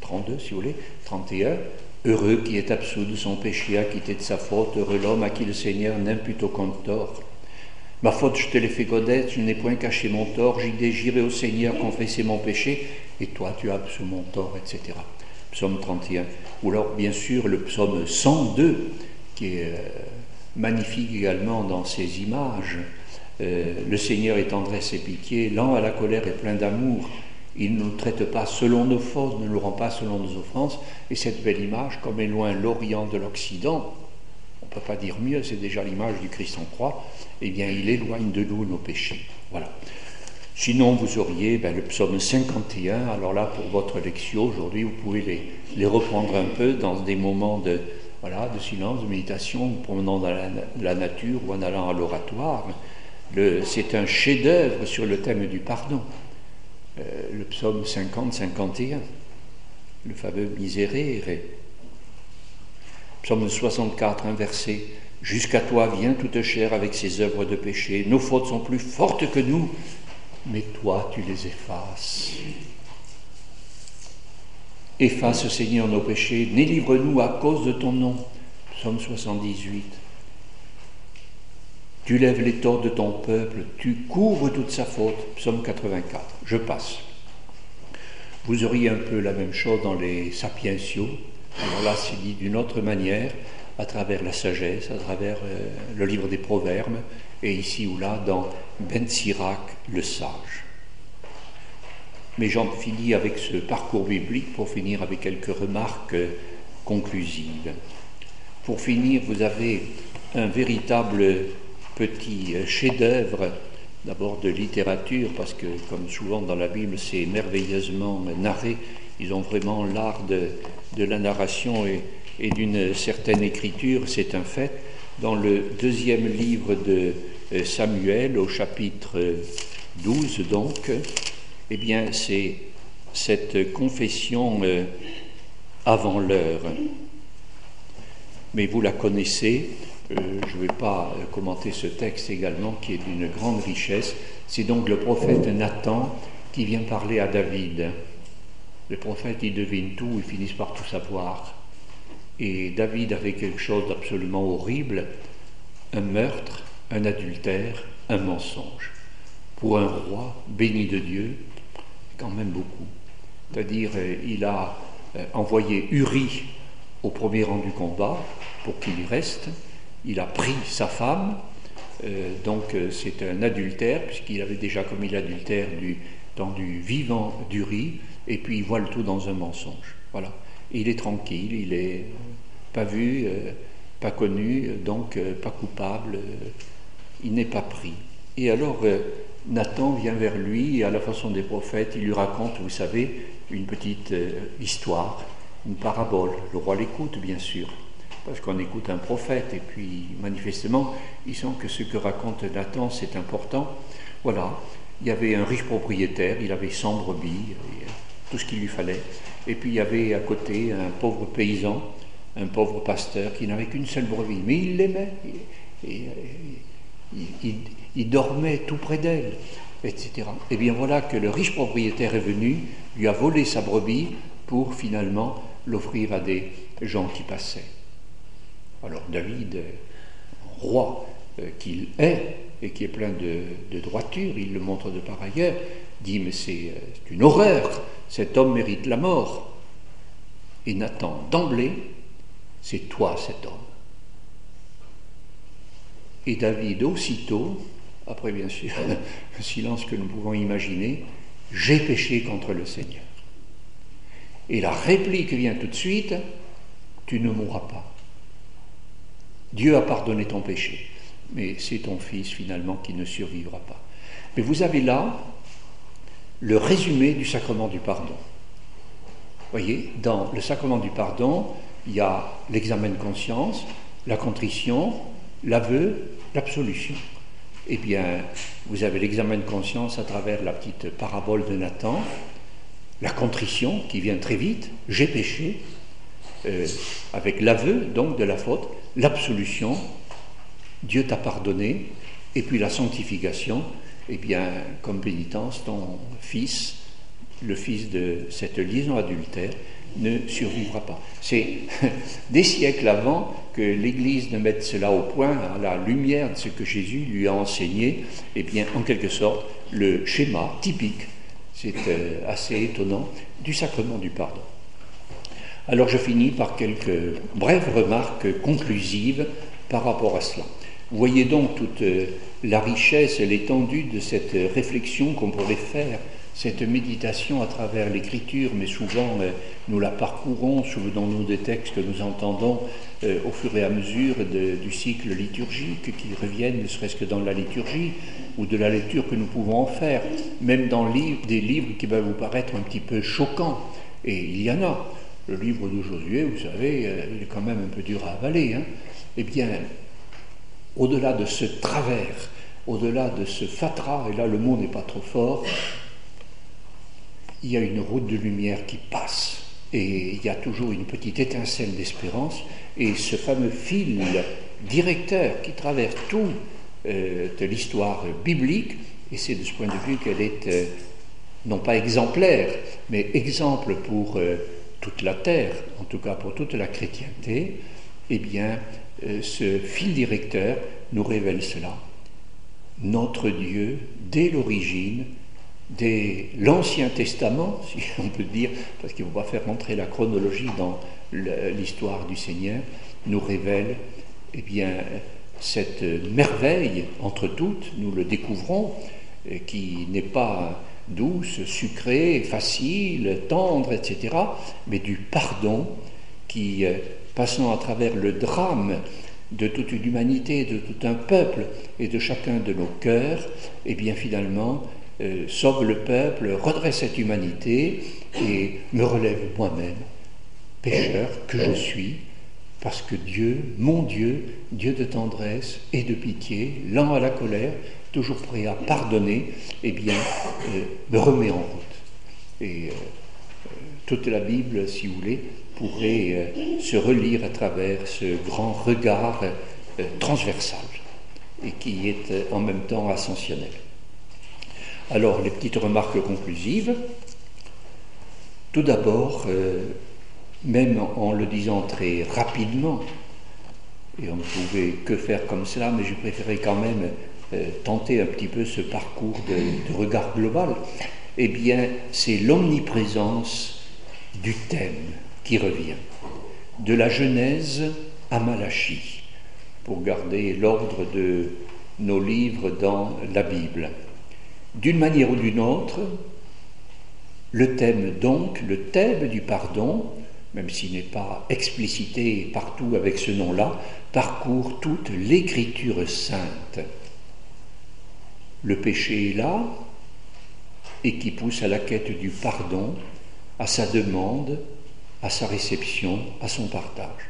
32 si vous voulez, 31. Heureux qui est absous de son péché, acquitté de sa faute, heureux l'homme à qui le Seigneur n'impute aucun tort. Ma faute, je te l'ai fait connaître, je n'ai point caché mon tort, j'irai au Seigneur confesser mon péché, et toi tu as absous mon tort, etc psaume 31, ou alors bien sûr le psaume 102, qui est euh, magnifique également dans ses images. Euh, le Seigneur est tendresse et pitié, lent à la colère et plein d'amour. Il ne nous traite pas selon nos fautes, ne nous rend pas selon nos offenses. Et cette belle image, comme est loin l'Orient de l'Occident, on ne peut pas dire mieux, c'est déjà l'image du Christ en croix, eh bien il éloigne de nous nos péchés. Voilà. Sinon, vous auriez ben, le psaume 51. Alors là, pour votre lecture aujourd'hui, vous pouvez les, reprendre un peu dans des moments de, voilà, de silence, de méditation, en promenant dans la, nature ou en allant à l'oratoire. C'est un chef-d'œuvre sur le thème du pardon. Euh, le psaume 50-51, le fameux Miserere. Psaume 64, un verset. Jusqu'à toi vient toute chair avec ses œuvres de péché. Nos fautes sont plus fortes que nous mais toi tu les effaces. Efface, Seigneur, nos péchés, délivre-nous à cause de ton nom. Psaume 78. Tu lèves les torts de ton peuple, tu couvres toute sa faute. Psaume 84. Je passe. Vous auriez un peu la même chose dans les sapientiaux. Alors là, c'est dit d'une autre manière, à travers la sagesse, à travers euh, le livre des Proverbes, et ici ou là dans Ben Sirac le sage. Mais j'en finis avec ce parcours biblique pour finir avec quelques remarques conclusives. Pour finir, vous avez un véritable petit chef-d'œuvre, d'abord de littérature, parce que comme souvent dans la Bible, c'est merveilleusement narré. Ils ont vraiment l'art de, la narration et d'une certaine écriture, c'est un fait dans le deuxième livre de euh, Samuel, au chapitre 12 donc, eh bien c'est cette confession euh, avant l'heure. Mais vous la connaissez, euh, je ne vais pas commenter ce texte également qui est d'une grande richesse. C'est donc le prophète Nathan qui vient parler à David. Le prophète, il devine tout, il finit par tout savoir. Et David avait quelque chose d'absolument horrible, un meurtre, un adultère, un mensonge. Pour un roi béni de Dieu, quand même beaucoup. C'est-à-dire, euh, il a euh, envoyé Uri au premier rang du combat pour qu'il y reste. Il a pris sa femme, euh, donc c'est un adultère, puisqu'il avait déjà commis l'adultère du, dans du vivant d'Uri, et puis il voit le tout dans un mensonge. Voilà il est tranquille, il est pas vu, euh, pas connu, donc euh, pas coupable, euh, il n'est pas pris. Et alors Nathan vient vers lui et à la façon des prophètes, il lui raconte, vous savez, une petite histoire, une parabole. Le roi l'écoute, bien sûr, parce qu'on écoute un prophète et puis manifestement, il sent que ce que raconte Nathan, c'est important. Voilà, il y avait un riche propriétaire, il avait 100 brebis, tout ce qu'il lui fallait. Et puis il y avait à côté un pauvre paysan, un pauvre pasteur qui n'avait qu'une seule brebis, mais il l'aimait, et, il, dormait tout près d'elle, etc. Et bien voilà que le riche propriétaire est venu, lui a volé sa brebis pour finalement l'offrir à des gens qui passaient. Alors David, roi euh, qu'il est, et qui est plein de, droiture, il le montre de par ailleurs, dit mais c'est euh, une horreur, cet homme mérite la mort. Et Nathan, d'emblée, c'est toi cet homme. Et David, aussitôt, après bien sûr le silence que nous pouvons imaginer, j'ai péché contre le Seigneur. Et la réplique vient tout de suite, tu ne mourras pas. Dieu a pardonné ton péché, mais c'est ton fils finalement qui ne survivra pas. Mais vous avez là le résumé du sacrement du pardon. Voyez, dans le sacrement du pardon, il y a l'examen de conscience, la contrition, l'aveu, l'absolution. Eh bien, vous avez l'examen de conscience à travers la petite parabole de Nathan, la contrition qui vient très vite, j'ai péché, euh, avec l'aveu donc de la faute, l'absolution, Dieu t'a pardonné, et puis la sanctification, eh bien, comme pénitence, ton fils, le fils de cette liaison adultère, ne survivra pas. C'est des siècles avant que l'Église ne mette cela au point, à la lumière de ce que Jésus lui a enseigné, eh bien, en quelque sorte, le schéma typique, c'est euh, assez étonnant, du sacrement du pardon. Alors je finis par quelques brèves remarques conclusives par rapport à cela. Vous voyez donc toute euh, la richesse et l'étendue de cette réflexion qu'on pourrait faire, cette méditation à travers l'écriture, mais souvent euh, nous la parcourons, souvenons-nous des textes que nous entendons euh, au fur et à mesure du cycle liturgique qui reviennent, ne serait-ce que dans la liturgie, ou de la lecture que nous pouvons en faire, même dans des livres qui peuvent vous paraître un petit peu choquants. Et il y en a. Le livre de Josué, vous savez, il est quand même un peu dur à avaler. Hein. Eh bien, au-delà de ce travers, au-delà de ce fatras, et là le mot n'est pas trop fort, il y a une route de lumière qui passe, et il y a toujours une petite étincelle d'espérance, et ce fameux fil directeur qui traverse tout euh, de l'histoire biblique, et c'est de ce point de vue qu'elle est euh, non pas exemplaire, mais exemple pour euh, toute la terre, en tout cas pour toute la chrétienté, eh bien, euh, ce fil directeur nous révèle cela. Notre Dieu, dès l'origine, dès l'Ancien Testament, si on peut dire, parce qu'il ne faut pas faire rentrer la chronologie dans l'histoire du Seigneur, nous révèle eh bien, cette merveille entre toutes, nous le découvrons, euh, qui n'est pas douce, sucrée, facile, tendre, etc., mais du pardon qui euh, passant à travers le drame de toute une humanité, de tout un peuple et de chacun de nos cœurs, et eh bien finalement euh, sauve le peuple, redresse cette humanité et me relève moi-même, pécheur que je suis, parce que Dieu, mon Dieu, Dieu de tendresse et de pitié, lent à la colère, toujours prêt à pardonner, eh bien, euh, me remet en route. Et euh, toute la Bible, si vous voulez, pourrait euh, se relire à travers ce grand regard euh, transversal et qui est euh, en même temps ascensionnel. Alors, les petites remarques conclusives. Tout d'abord, même en le disant très rapidement, et on ne pouvait que faire comme cela, mais je préférais quand même tenter un petit peu ce parcours de, de regard global, eh bien, c'est l'omniprésence du thème qui revient. De la Genèse à Malachie, pour garder l'ordre de nos livres dans la Bible. D'une manière ou d'une autre, le thème donc, le thème du pardon, même s'il n'est pas explicité partout avec ce nom-là, parcourt toute l'écriture sainte. Le péché est là et qui pousse à la quête du pardon, à sa demande, à sa réception, à son partage.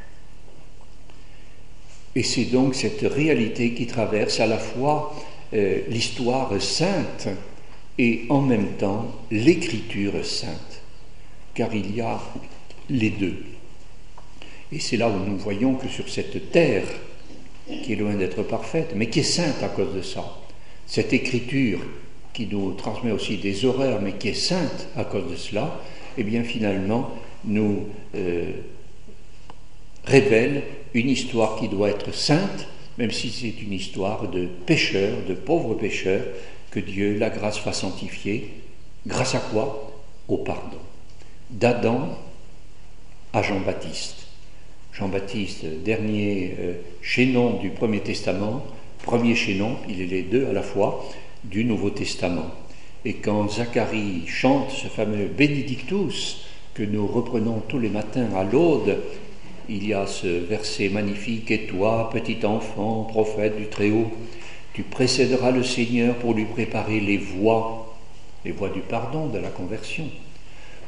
Et c'est donc cette réalité qui traverse à la fois euh, l'histoire sainte et en même temps l'écriture sainte, car il y a les deux. Et c'est là où nous voyons que sur cette terre, qui est loin d'être parfaite, mais qui est sainte à cause de ça, cette écriture qui nous transmet aussi des horreurs, mais qui est sainte à cause de cela, eh bien finalement nous euh, révèle une histoire qui doit être sainte, même si c'est une histoire de pécheurs, de pauvres pécheurs, que Dieu, la grâce, va sanctifier. Grâce à quoi? Au pardon. D'Adam à Jean-Baptiste. Jean-Baptiste, dernier euh, chaînon du Premier Testament, premier chaînon, il est les deux à la fois, du Nouveau Testament. Et quand Zacharie chante ce fameux Benedictus que nous reprenons tous les matins à l'Aude, il y a ce verset magnifique Et toi, petit enfant, prophète du Très-Haut, tu précéderas le Seigneur pour lui préparer les voies, les voies du pardon, de la conversion,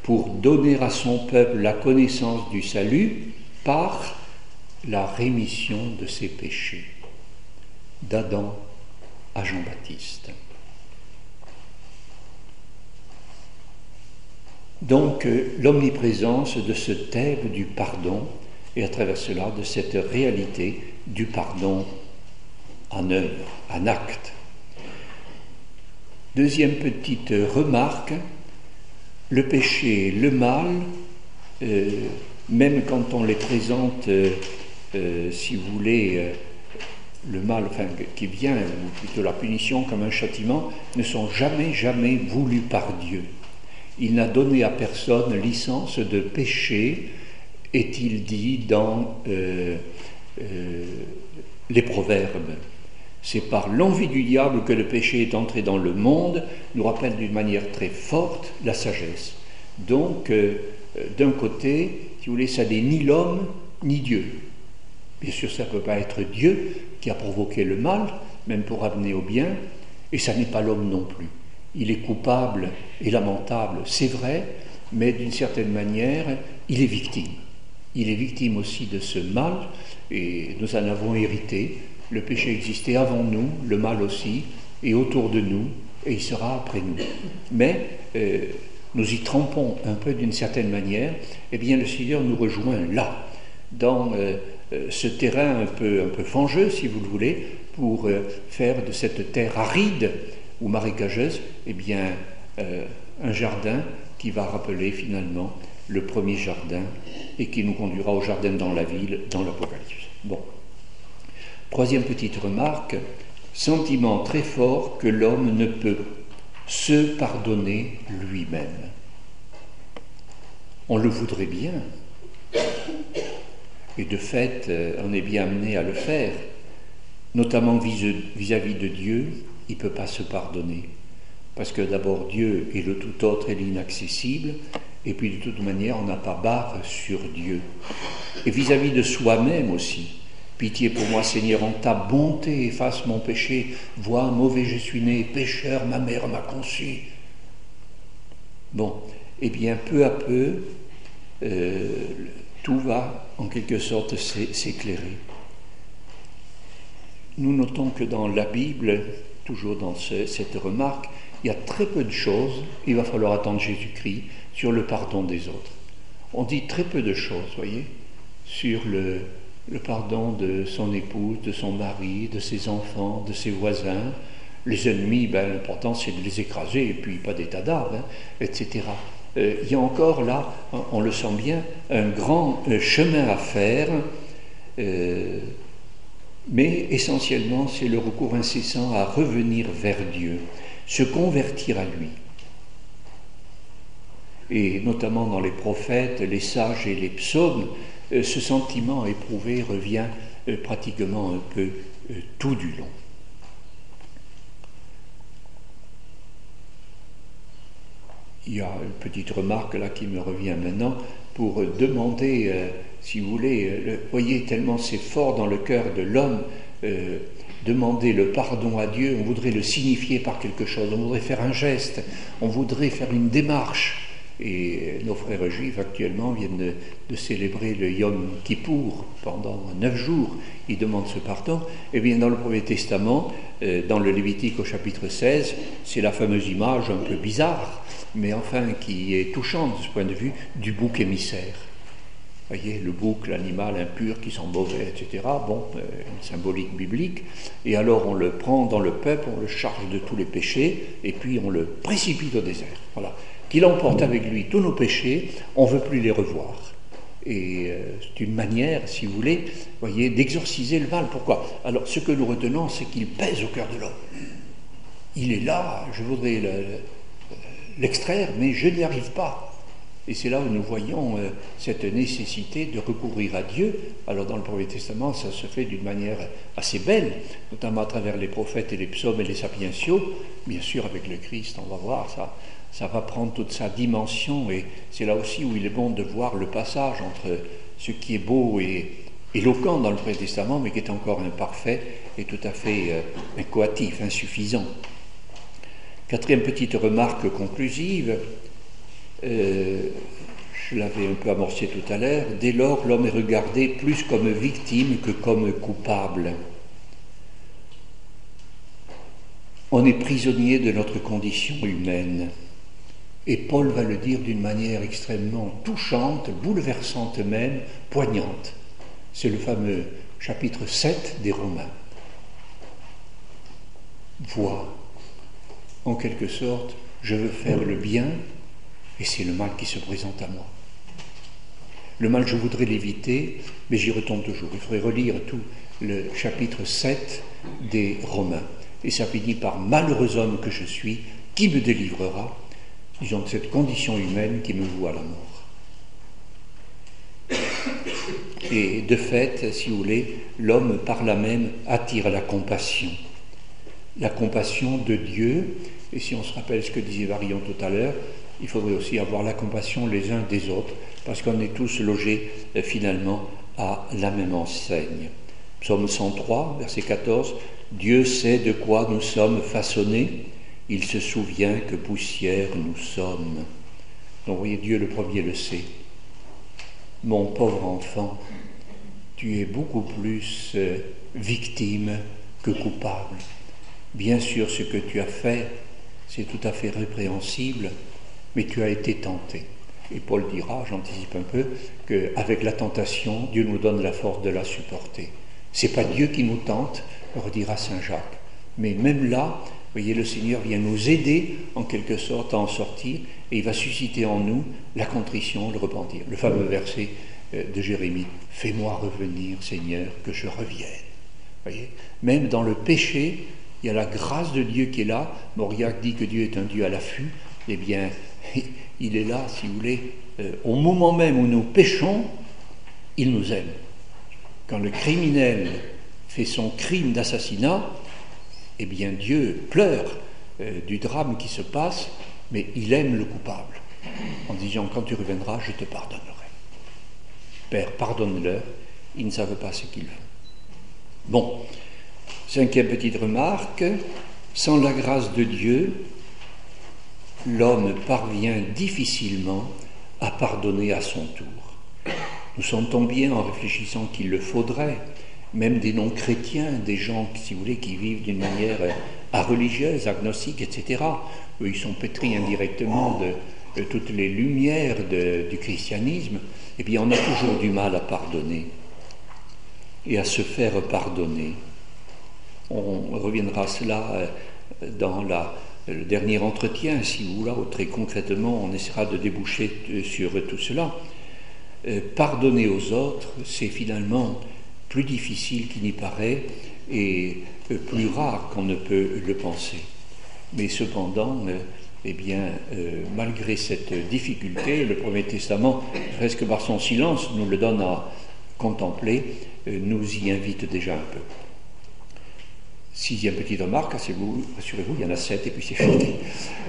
pour donner à son peuple la connaissance du salut par la rémission de ses péchés. D'Adam à Jean-Baptiste. Donc euh, l'omniprésence de ce thème du pardon et à travers cela de cette réalité du pardon en œuvre, en acte. Deuxième petite remarque, le péché, le mal, euh, même quand on les présente, euh, si vous voulez, le mal qui vient, ou plutôt la punition comme un châtiment, ne sont jamais, jamais voulus par Dieu. Il n'a donné à personne licence de péché, est-il dit dans euh, euh, les proverbes. C'est par l'envie du diable que le péché est entré dans le monde, nous rappelle d'une manière très forte la sagesse. Donc, euh, d'un côté, si vous voulez, ça n'est ni l'homme ni Dieu. Bien sûr, ça ne peut pas être Dieu qui a provoqué le mal, même pour amener au bien, et ça n'est pas l'homme non plus. Il est coupable et lamentable, c'est vrai, mais d'une certaine manière, il est victime. Il est victime aussi de ce mal, et nous en avons hérité. Le péché existait avant nous, le mal aussi, et autour de nous, et il sera après nous. Mais euh, nous y trempons un peu d'une certaine manière, eh bien le Seigneur nous rejoint là, dans euh, euh, ce terrain un peu, un fangeux, si vous le voulez, pour faire de cette terre aride ou marécageuse, eh bien, euh, un jardin qui va rappeler finalement le premier jardin et qui nous conduira au jardin dans la ville, dans l'Apocalypse. Bon. Troisième petite remarque, sentiment très fort que l'homme ne peut se pardonner lui-même. On le voudrait bien, et de fait, euh, on est bien amené à le faire, notamment vis-à-vis de Dieu, il ne peut pas se pardonner. Parce que d'abord, Dieu est le tout autre et l'inaccessible, et puis de toute manière, on n'a pas barre sur Dieu. Et vis-à-vis de soi-même aussi. Pitié pour moi, Seigneur, en ta bonté efface mon péché. Vois, mauvais je suis né, pécheur, ma mère m'a conçu. Bon, eh bien, peu à peu, euh, tout va en quelque sorte s'éclairer. Nous notons que dans la Bible, toujours dans cette remarque, il y a très peu de choses, il va falloir attendre Jésus-Christ, sur le pardon des autres. On dit très peu de choses, voyez, sur le, pardon de son épouse, de son mari, de ses enfants, de ses voisins. Les ennemis, ben, l'important c'est de les écraser, et puis pas d'état d'armes, hein, etc. Il y a encore là, on le sent bien, un grand euh, chemin à faire, euh, mais essentiellement c'est le recours incessant à revenir vers Dieu, se convertir à lui. Et notamment dans les prophètes, les sages et les psaumes, ce sentiment éprouvé revient pratiquement un peu tout du long. il y a une petite remarque là qui me revient maintenant pour demander, euh, si vous voulez, euh, voyez tellement c'est fort dans le cœur de l'homme, euh, demander le pardon à Dieu, on voudrait le signifier par quelque chose, on voudrait faire un geste, on voudrait faire une démarche. Et nos frères juifs actuellement viennent de, célébrer le Yom Kippour pendant neuf jours. Ils demandent ce pardon. Et eh bien dans le Premier Testament, dans le Lévitique au chapitre 16, c'est la fameuse image un peu bizarre mais enfin qui est touchante de ce point de vue, du bouc émissaire. Voyez, le bouc, l'animal impur qui sent mauvais, etc. Bon, euh, une symbolique biblique. Et alors on le prend dans le peuple, on le charge de tous les péchés, et puis on le précipite au désert. Voilà. Qu'il emporte avec lui tous nos péchés, on ne veut plus les revoir. Et euh, c'est une manière, si vous voulez, voyez, d'exorciser le mal. Pourquoi? Alors, ce que nous retenons, c'est qu'il pèse au cœur de l'homme. Il est là, je voudrais l'extraire, mais je n'y arrive pas. Et c'est là où nous voyons euh, cette nécessité de recourir à Dieu. Alors dans le Premier Testament, ça se fait d'une manière assez belle, notamment à travers les prophètes et les psaumes et les sapientiaux. Bien sûr, avec le Christ, on va voir ça. Ça va prendre toute sa dimension et c'est là aussi où il est bon de voir le passage entre ce qui est beau et éloquent dans le Premier Testament, mais qui est encore imparfait et tout à fait euh, incoatif, insuffisant. Quatrième petite remarque conclusive, euh, je l'avais un peu amorcé tout à l'heure, dès lors l'homme est regardé plus comme victime que comme coupable. On est prisonnier de notre condition humaine. Et Paul va le dire d'une manière extrêmement touchante, bouleversante même, poignante. C'est le fameux chapitre 7 des Romains. Vois, en quelque sorte, je veux faire le bien, et c'est le mal qui se présente à moi. Le mal, je voudrais l'éviter, mais j'y retombe toujours. Il faudrait relire tout le chapitre 7 des Romains. Et ça finit par Malheureux homme que je suis, qui me délivrera, disons, de cette condition humaine qui me voue à la mort. Et de fait, si vous voulez, l'homme par là même attire la compassion. La compassion de Dieu, et si on se rappelle ce que disait Varion tout à l'heure, il faudrait aussi avoir la compassion les uns des autres, parce qu'on est tous logés euh, finalement à la même enseigne. Psaume 103, verset 14, Dieu sait de quoi nous sommes façonnés, il se souvient que poussière nous sommes. Donc voyez, Dieu le premier le sait. Mon pauvre enfant, tu es beaucoup plus euh, victime que coupable. Bien sûr, ce que tu as fait, c'est tout à fait répréhensible, mais tu as été tenté. Et Paul dira, j'anticipe un peu, qu'avec la tentation, Dieu nous donne la force de la supporter. C'est pas Dieu qui nous tente, redira Saint Jacques. Mais même là, voyez, le Seigneur vient nous aider en quelque sorte à en sortir et il va susciter en nous la contrition, le repentir. Le fameux verset euh, de Jérémie Fais-moi revenir, Seigneur, que je revienne. Voyez Même dans le péché, il y a la grâce de Dieu qui est là. Mauriac dit que Dieu est un Dieu à l'affût. Eh bien, il est là, si vous voulez, euh, au moment même où nous péchons, il nous aime. Quand le criminel fait son crime d'assassinat, eh bien Dieu pleure euh, du drame qui se passe, mais il aime le coupable, en disant quand tu reviendras, je te pardonnerai. Père, pardonne-leur, ils ne savent pas ce qu'ils font. Bon, cinquième petite remarque, sans la grâce de Dieu, l'homme parvient difficilement à pardonner à son tour. Nous sentons bien en réfléchissant qu'il le faudrait, même des non-chrétiens, des gens, si vous voulez, qui vivent d'une manière religieuse, agnostique, etc. Ils sont pétris indirectement de, toutes les lumières du christianisme. Eh bien, on a toujours du mal à pardonner et à se faire pardonner. On reviendra à cela euh, dans la, le dernier entretien, si vous voulez, très concrètement, on essaiera de déboucher euh, sur tout cela. Euh, pardonner aux autres, c'est finalement plus difficile qu'il n'y paraît et euh, plus rare qu'on ne peut le penser. Mais cependant, eh malgré cette difficulté, le Premier Testament, presque par son silence, nous le donne à contempler, nous y invite déjà un peu. Sixième petite remarque, rassurez-vous, il y en a sept et puis c'est fini.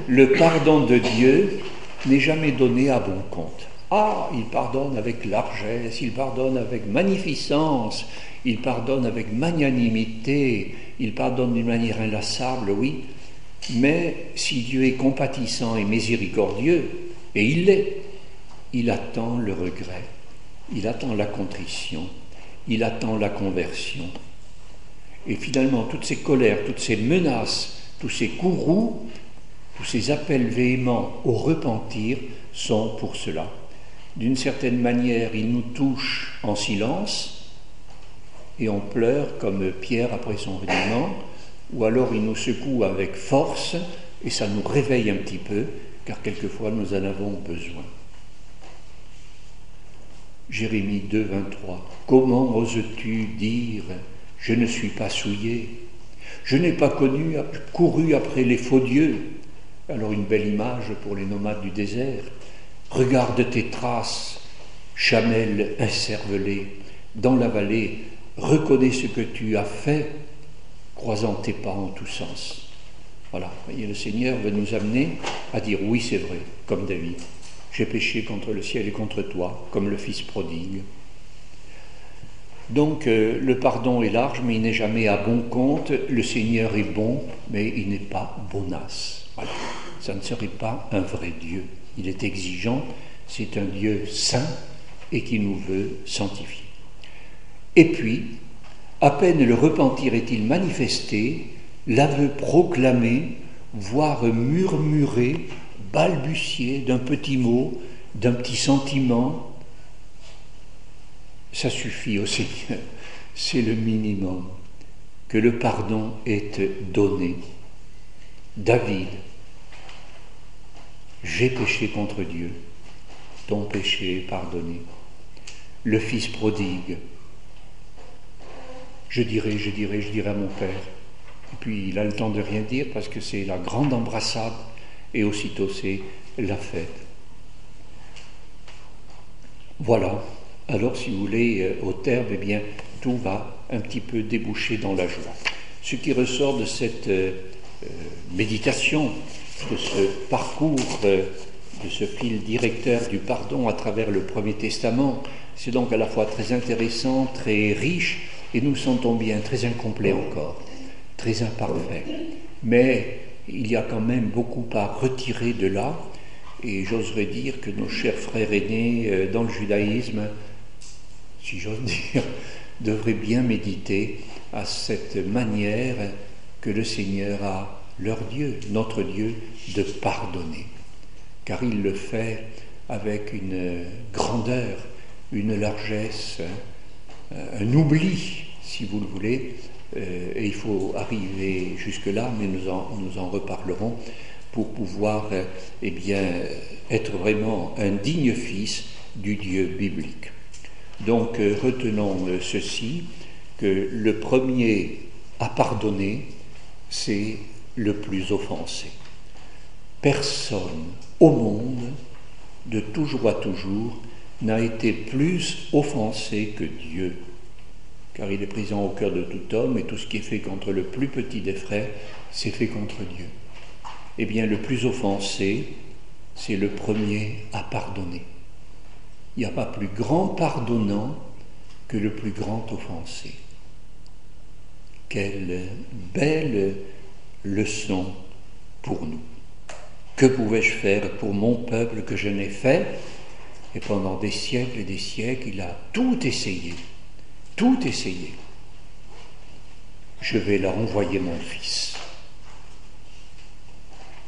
Le pardon de Dieu n'est jamais donné à bon compte. Ah, il pardonne avec largesse, il pardonne avec magnificence, il pardonne avec magnanimité, il pardonne d'une manière inlassable, oui. Mais si Dieu est compatissant et miséricordieux, et il l'est, il attend le regret, il attend la contrition, il attend la conversion. Et finalement, toutes ces colères, toutes ces menaces, tous ces courroux, tous ces appels véhéments au repentir sont pour cela. D'une certaine manière, il nous touche en silence et on pleure comme Pierre après son reniement, ou alors il nous secoue avec force et ça nous réveille un petit peu, car quelquefois nous en avons besoin. Jérémie 2, 23. Comment oses-tu dire Je ne suis pas souillé Je n'ai pas connu, couru après les faux dieux. Alors une belle image pour les nomades du désert. Regarde tes traces, chamelle incervelée, dans la vallée, reconnais ce que tu as fait, croisant tes pas en tous sens. Voilà, voyez, le Seigneur veut nous amener à dire oui, c'est vrai, comme David. J'ai péché contre le ciel et contre toi, comme le Fils prodigue. Donc euh, le pardon est large, mais il n'est jamais à bon compte. Le Seigneur est bon, mais il n'est pas bonasse. Voilà. Ça ne serait pas un vrai Dieu. Il est exigeant, c'est un Dieu saint et qui nous veut sanctifier. Et puis, à peine le repentir est-il manifesté, l'aveu proclamé, voire murmuré, balbutier d'un petit mot, d'un petit sentiment, ça suffit au Seigneur. C'est le minimum que le pardon est donné. David, j'ai péché contre Dieu, ton péché est pardonné. Le Fils prodigue, je dirai, je dirai, je dirai à mon Père. Et puis il a le temps de rien dire parce que c'est la grande embrassade et aussitôt c'est la fête. Voilà. Alors, si vous voulez, euh, au terme, eh bien, tout va un petit peu déboucher dans la joie. Ce qui ressort de cette euh, euh, méditation, de ce parcours, de ce fil directeur du pardon à travers le Premier Testament, c'est donc à la fois très intéressant, très riche, et nous sentons bien très incomplet encore, très imparfait. Mais il y a quand même beaucoup à retirer de là, et j'oserais dire que nos chers frères aînés dans le judaïsme, si j'ose dire, devraient bien méditer à cette manière que le Seigneur a, leur Dieu, notre Dieu, de pardonner. Car il le fait avec une grandeur, une largesse, un oubli, si vous le voulez, euh, et il faut arriver jusque-là, mais nous en, nous en, reparlerons, pour pouvoir euh, eh être vraiment un digne fils du Dieu biblique. Donc euh, retenons ceci, que le premier à pardonner, c'est le plus offensé. Personne au monde, de toujours à toujours, n'a été plus offensé que Dieu car il est présent au cœur de tout homme, et tout ce qui est fait contre le plus petit des frères, c'est fait contre Dieu. Eh bien, le plus offensé, c'est le premier à pardonner. Il n'y a pas plus grand pardonnant que le plus grand offensé. Quelle belle leçon pour nous. Que pouvais-je faire pour mon peuple que je n'ai fait? Et pendant des siècles et des siècles, il a tout essayé tout essayer. Je vais leur envoyer mon fils.